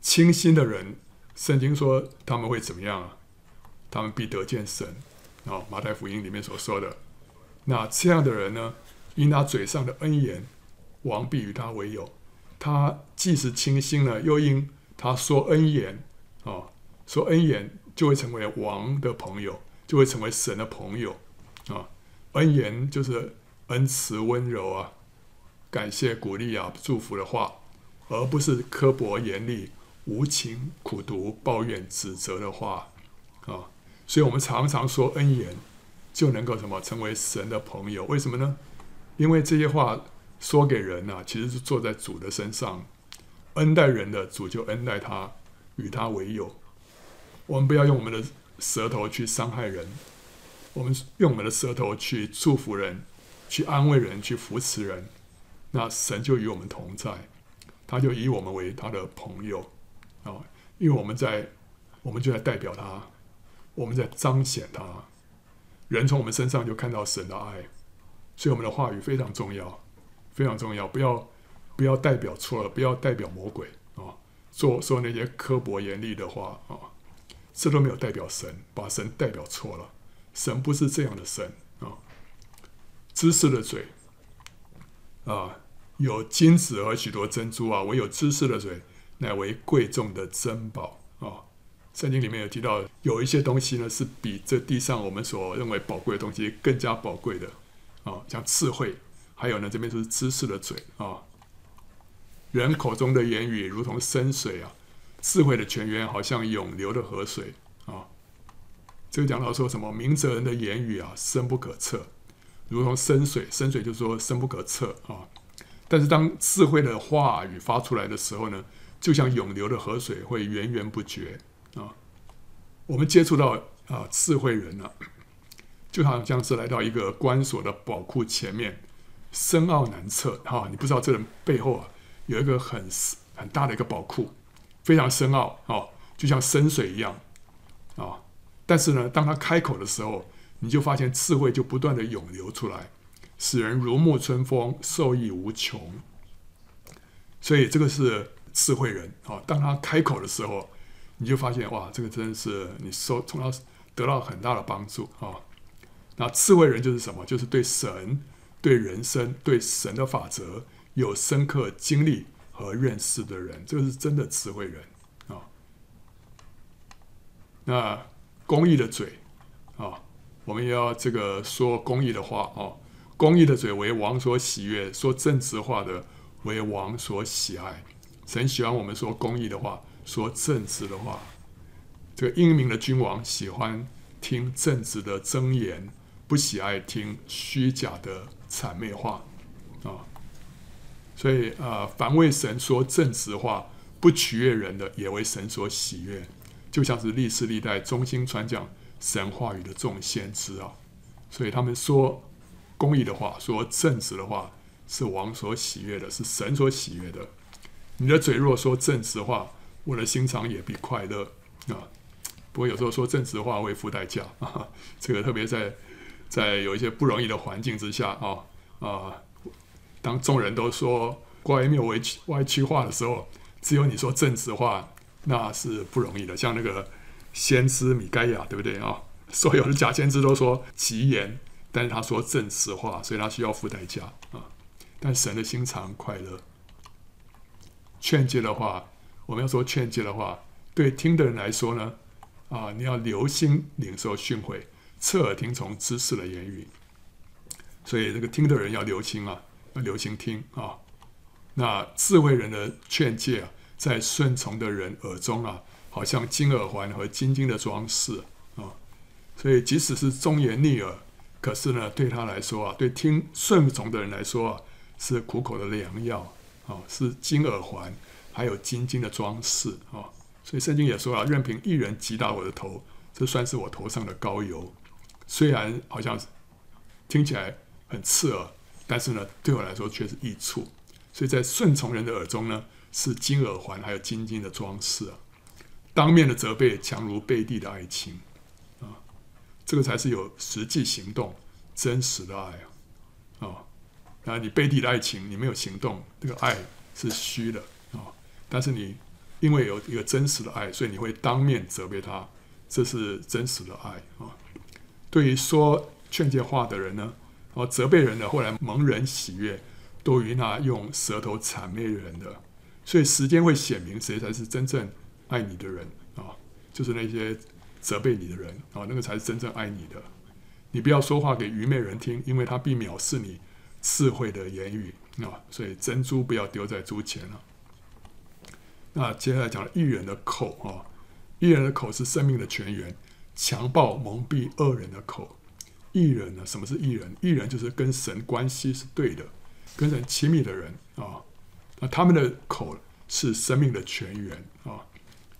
Speaker 1: 清心的人，圣经说他们会怎么样啊？他们必得见神啊。马太福音里面所说的，那这样的人呢，因他嘴上的恩言，王必与他为友。他既是清心了，又因他说恩言啊，说恩言就会成为王的朋友，就会成为神的朋友啊。恩言就是。恩慈温柔啊，感谢鼓励啊，祝福的话，而不是刻薄严厉、无情苦毒、抱怨指责的话啊。所以，我们常常说恩言，就能够什么成为神的朋友？为什么呢？因为这些话说给人呐、啊，其实是坐在主的身上，恩待人的主就恩待他，与他为友。我们不要用我们的舌头去伤害人，我们用我们的舌头去祝福人。去安慰人，去扶持人，那神就与我们同在，他就以我们为他的朋友。啊，因为我们在，我们就在代表他，我们在彰显他，人从我们身上就看到神的爱，所以我们的话语非常重要，非常重要，不要不要代表错了，不要代表魔鬼啊，说说那些刻薄严厉的话啊，这都没有代表神，把神代表错了，神不是这样的神啊。知识的嘴啊，有金子和许多珍珠啊，唯有知识的嘴，乃为贵重的珍宝啊。圣经里面有提到，有一些东西呢是比这地上我们所认为宝贵的东西更加宝贵的啊，像智慧，还有呢这边就是知识的嘴啊。人口中的言语如同深水啊，智慧的泉源好像涌流的河水啊。这个讲到说什么？明哲人的言语啊，深不可测，如同深水。深水就说深不可测啊。但是当智慧的话语发出来的时候呢，就像涌流的河水，会源源不绝啊。我们接触到啊智慧人啊，就好像是来到一个关锁的宝库前面，深奥难测哈。你不知道这人背后啊。有一个很很大的一个宝库，非常深奥哦，就像深水一样啊。但是呢，当他开口的时候，你就发现智慧就不断的涌流出来，使人如沐春风，受益无穷。所以这个是智慧人啊。当他开口的时候，你就发现哇，这个真的是你受从他得到很大的帮助啊。那智慧人就是什么？就是对神、对人生、对神的法则。有深刻经历和认识的人，这个是真的智慧人啊。那公义的嘴啊，我们要这个说公义的话啊。公义的嘴为王所喜悦，说正直话的为王所喜爱。神喜欢我们说公义的话，说正直的话。这个英明的君王喜欢听正直的箴言，不喜爱听虚假的谄媚话。所以，呃，凡为神说正直话、不取悦人的，也为神所喜悦，就像是历世历代忠心传讲神话语的众先知啊。所以他们说公义的话，说正直的话，是王所喜悦的，是神所喜悦的。你的嘴若说正直话，我的心肠也必快乐啊。不过有时候说正直话会付代价啊，<laughs> 这个特别在在有一些不容易的环境之下啊啊。当众人都说乖谬歪曲歪曲话的时候，只有你说正直话，那是不容易的。像那个先知米该亚，对不对啊？所有的假先知都说奇言，但是他说正直话，所以他需要付代价啊。但神的心肠快乐。劝诫的话，我们要说劝诫的话，对听的人来说呢，啊，你要留心领受训诲，侧耳听从知识的言语。所以这个听的人要留心啊。要留心听啊！那智慧人的劝诫啊，在顺从的人耳中啊，好像金耳环和金金的装饰啊。所以即使是忠言逆耳，可是呢，对他来说啊，对听顺从的人来说啊，是苦口的良药啊，是金耳环，还有金金的装饰啊。所以圣经也说啊，任凭一人击打我的头，这算是我头上的膏油。虽然好像听起来很刺耳。但是呢，对我来说却是益处，所以在顺从人的耳中呢，是金耳环，还有金金的装饰啊。当面的责备强如背地的爱情啊，这个才是有实际行动、真实的爱啊啊！那，你背地的爱情，你没有行动，这个爱是虚的啊。但是你因为有一个真实的爱，所以你会当面责备他，这是真实的爱啊。对于说劝诫话的人呢，哦，责备人的，后来蒙人喜悦，多于那用舌头谄媚人的。所以时间会显明谁才是真正爱你的人啊，就是那些责备你的人啊，那个才是真正爱你的。你不要说话给愚昧人听，因为他必藐视你智慧的言语啊。所以珍珠不要丢在猪前了。那接下来讲义人的口啊，义人的口是生命的泉源，强暴蒙蔽恶人的口。艺人呢？什么是艺人？艺人就是跟神关系是对的，跟神亲密的人啊。那他们的口是生命的泉源啊。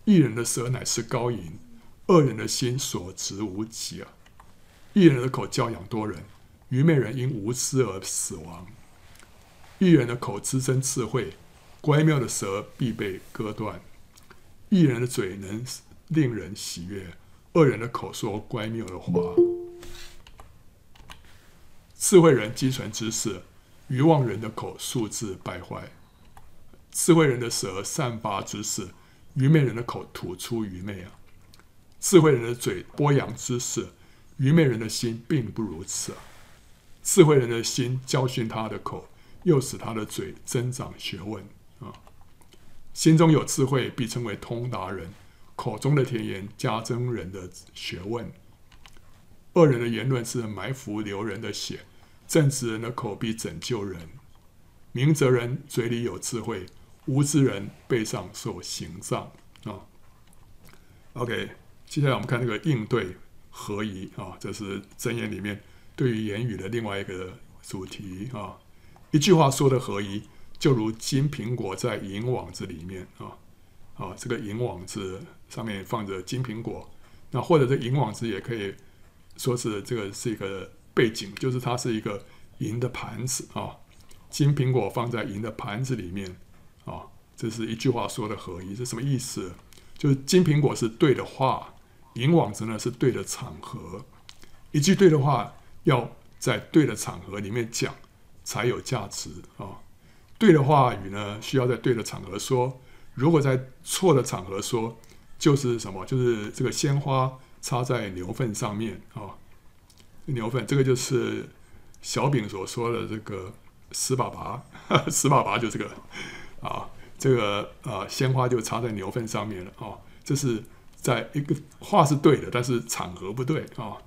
Speaker 1: 艺人的舌乃是高银，恶人的心所执无己啊。艺人的口教养多人，愚昧人因无知而死亡。艺人的口滋生智慧，乖谬的舌必被割断。艺人的嘴能令人喜悦，恶人的口说乖谬的话。智慧人积存知识，愚妄人的口素质败坏。智慧人的舌散发知识，愚昧人的口吐出愚昧啊。智慧人的嘴播扬知识，愚昧人的心并不如此啊。智慧人的心教训他的口，又使他的嘴增长学问啊。心中有智慧，必称为通达人；口中的甜言加增人的学问。恶人的言论是埋伏流人的血，正直人的口必拯救人。明哲人嘴里有智慧，无知人背上受刑杖啊。OK，接下来我们看这个应对合宜啊，这是箴言里面对于言语的另外一个主题啊。一句话说的合宜，就如金苹果在银网子里面啊啊，这个银网子上面放着金苹果，那或者这银网子也可以说是这个是一个背景，就是它是一个银的盘子啊，金苹果放在银的盘子里面啊，这是一句话说的合一，是什么意思？就是金苹果是对的话，银网子呢是对的场合。一句对的话要在对的场合里面讲才有价值啊。对的话语呢需要在对的场合说，如果在错的场合说，就是什么？就是这个鲜花插在牛粪上面啊。牛粪这个就是小饼所说的这个死爸爸，<laughs> 死粑粑就这个啊。这个啊，鲜花就插在牛粪上面了啊！这是在一个话是对的，但是场合不对啊。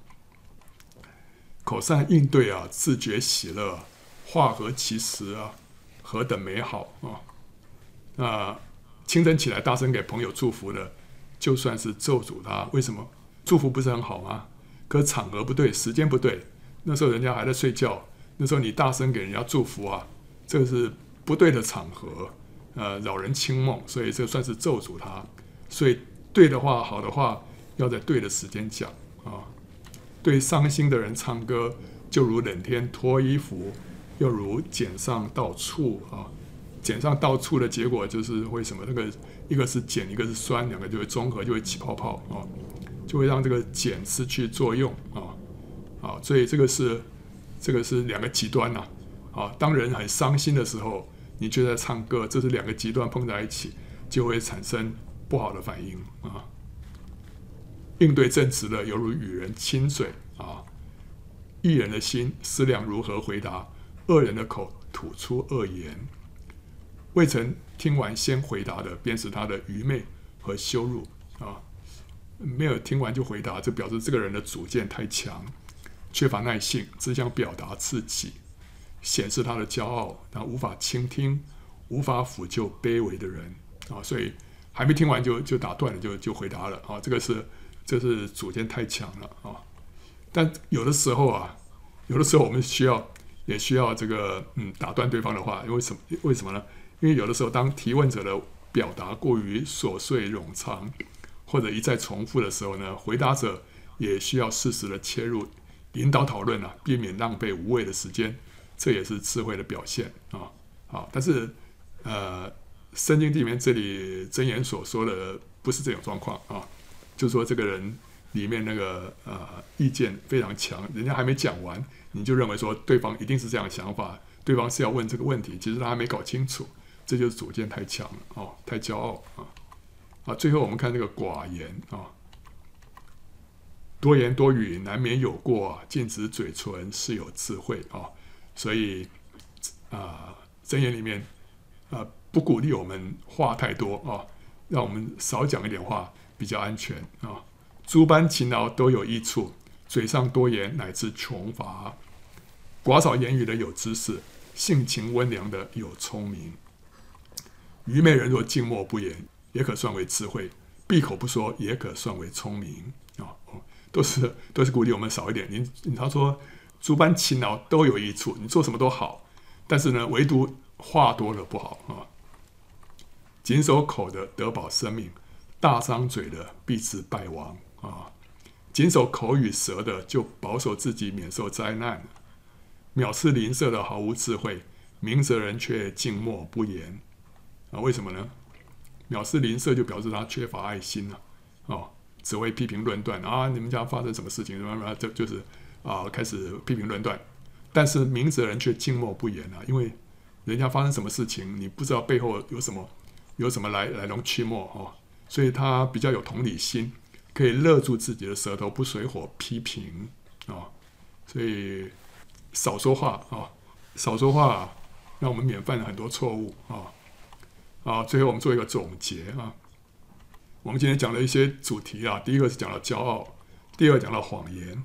Speaker 1: 口善应对啊，自觉喜乐，化合其实啊，何等美好啊！那清晨起来大声给朋友祝福的，就算是咒诅他，为什么？祝福不是很好吗？可场合不对，时间不对，那时候人家还在睡觉，那时候你大声给人家祝福啊，这是不对的场合。呃，扰人清梦，所以这算是咒诅他。所以对的话、好的话，要在对的时间讲啊。对伤心的人唱歌，就如冷天脱衣服，又如碱上倒醋啊。碱上倒醋的结果就是为什么？那个一个是碱，一个是酸，两个就会中和，就会起泡泡啊，就会让这个碱失去作用啊。啊，所以这个是这个是两个极端呐。啊，当人很伤心的时候。你就在唱歌，这是两个极端碰在一起，就会产生不好的反应啊。应对正直的，犹如与人亲嘴啊。一人的心思量如何回答，恶人的口吐出恶言。未曾听完先回答的，便是他的愚昧和羞辱。没有听完就回答，就表示这个人的主见太强，缺乏耐性，只想表达自己。显示他的骄傲，他无法倾听，无法抚救卑微的人啊，所以还没听完就就打断了，就就回答了啊，这个是这是主见太强了啊。但有的时候啊，有的时候我们需要也需要这个嗯打断对方的话，因为什么？为什么呢？因为有的时候当提问者的表达过于琐碎冗长，或者一再重复的时候呢，回答者也需要适时的切入，引导讨论啊，避免浪费无谓的时间。这也是智慧的表现啊！好，但是呃，圣经里面这里箴言所说的不是这种状况啊，就说这个人里面那个呃意见非常强，人家还没讲完，你就认为说对方一定是这样想法，对方是要问这个问题，其实他还没搞清楚，这就是主见太强了哦，太骄傲啊！啊，最后我们看这个寡言啊，多言多语难免有过，禁止嘴唇是有智慧啊。所以，啊，箴言里面，啊，不鼓励我们话太多啊，让我们少讲一点话比较安全啊。诸般勤劳都有益处，嘴上多言乃至穷乏。寡少言语的有知识，性情温良的有聪明。愚昧人若静默不言，也可算为智慧；闭口不说，也可算为聪明啊。都是都是鼓励我们少一点。你你他说。诸般勤劳都有益处，你做什么都好，但是呢，唯独话多了不好啊。谨守口的得保生命，大张嘴的必致败亡啊。谨守口与舌的就保守自己免受灾难。藐视邻舍的毫无智慧，明哲人却静默不言啊。为什么呢？藐视邻舍就表示他缺乏爱心了哦，只会批评论断啊，你们家发生什么事情什么什么，这就是。啊，开始批评论断，但是明哲人却静默不言啊，因为人家发生什么事情，你不知道背后有什么，有什么来来龙去脉哦，所以他比较有同理心，可以勒住自己的舌头，不随火批评啊，所以少说话啊，少说话，让我们免犯了很多错误啊。啊，最后我们做一个总结啊，我们今天讲了一些主题啊，第一个是讲到骄傲，第二讲到谎言，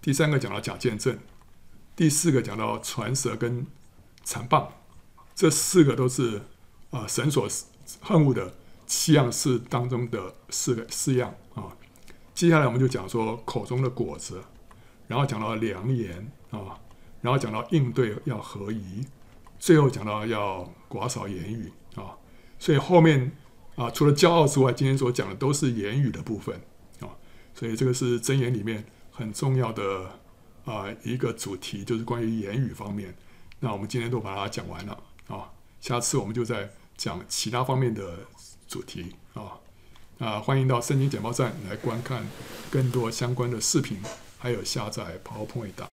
Speaker 1: 第三个讲到假见证，第四个讲到传舌跟残棒，这四个都是啊、神所恨恶的七样事当中的四个四样啊。接下来我们就讲说口中的果子，然后讲到良言啊，然后讲到应对要合宜，最后讲到要寡少言语啊。所以后面。啊，除了骄傲之外，今天所讲的都是言语的部分啊，所以这个是箴言里面很重要的啊一个主题，就是关于言语方面。那我们今天都把它讲完了啊，下次我们就再讲其他方面的主题啊。啊，欢迎到圣经简报站来观看更多相关的视频，还有下载 PowerPoint 档。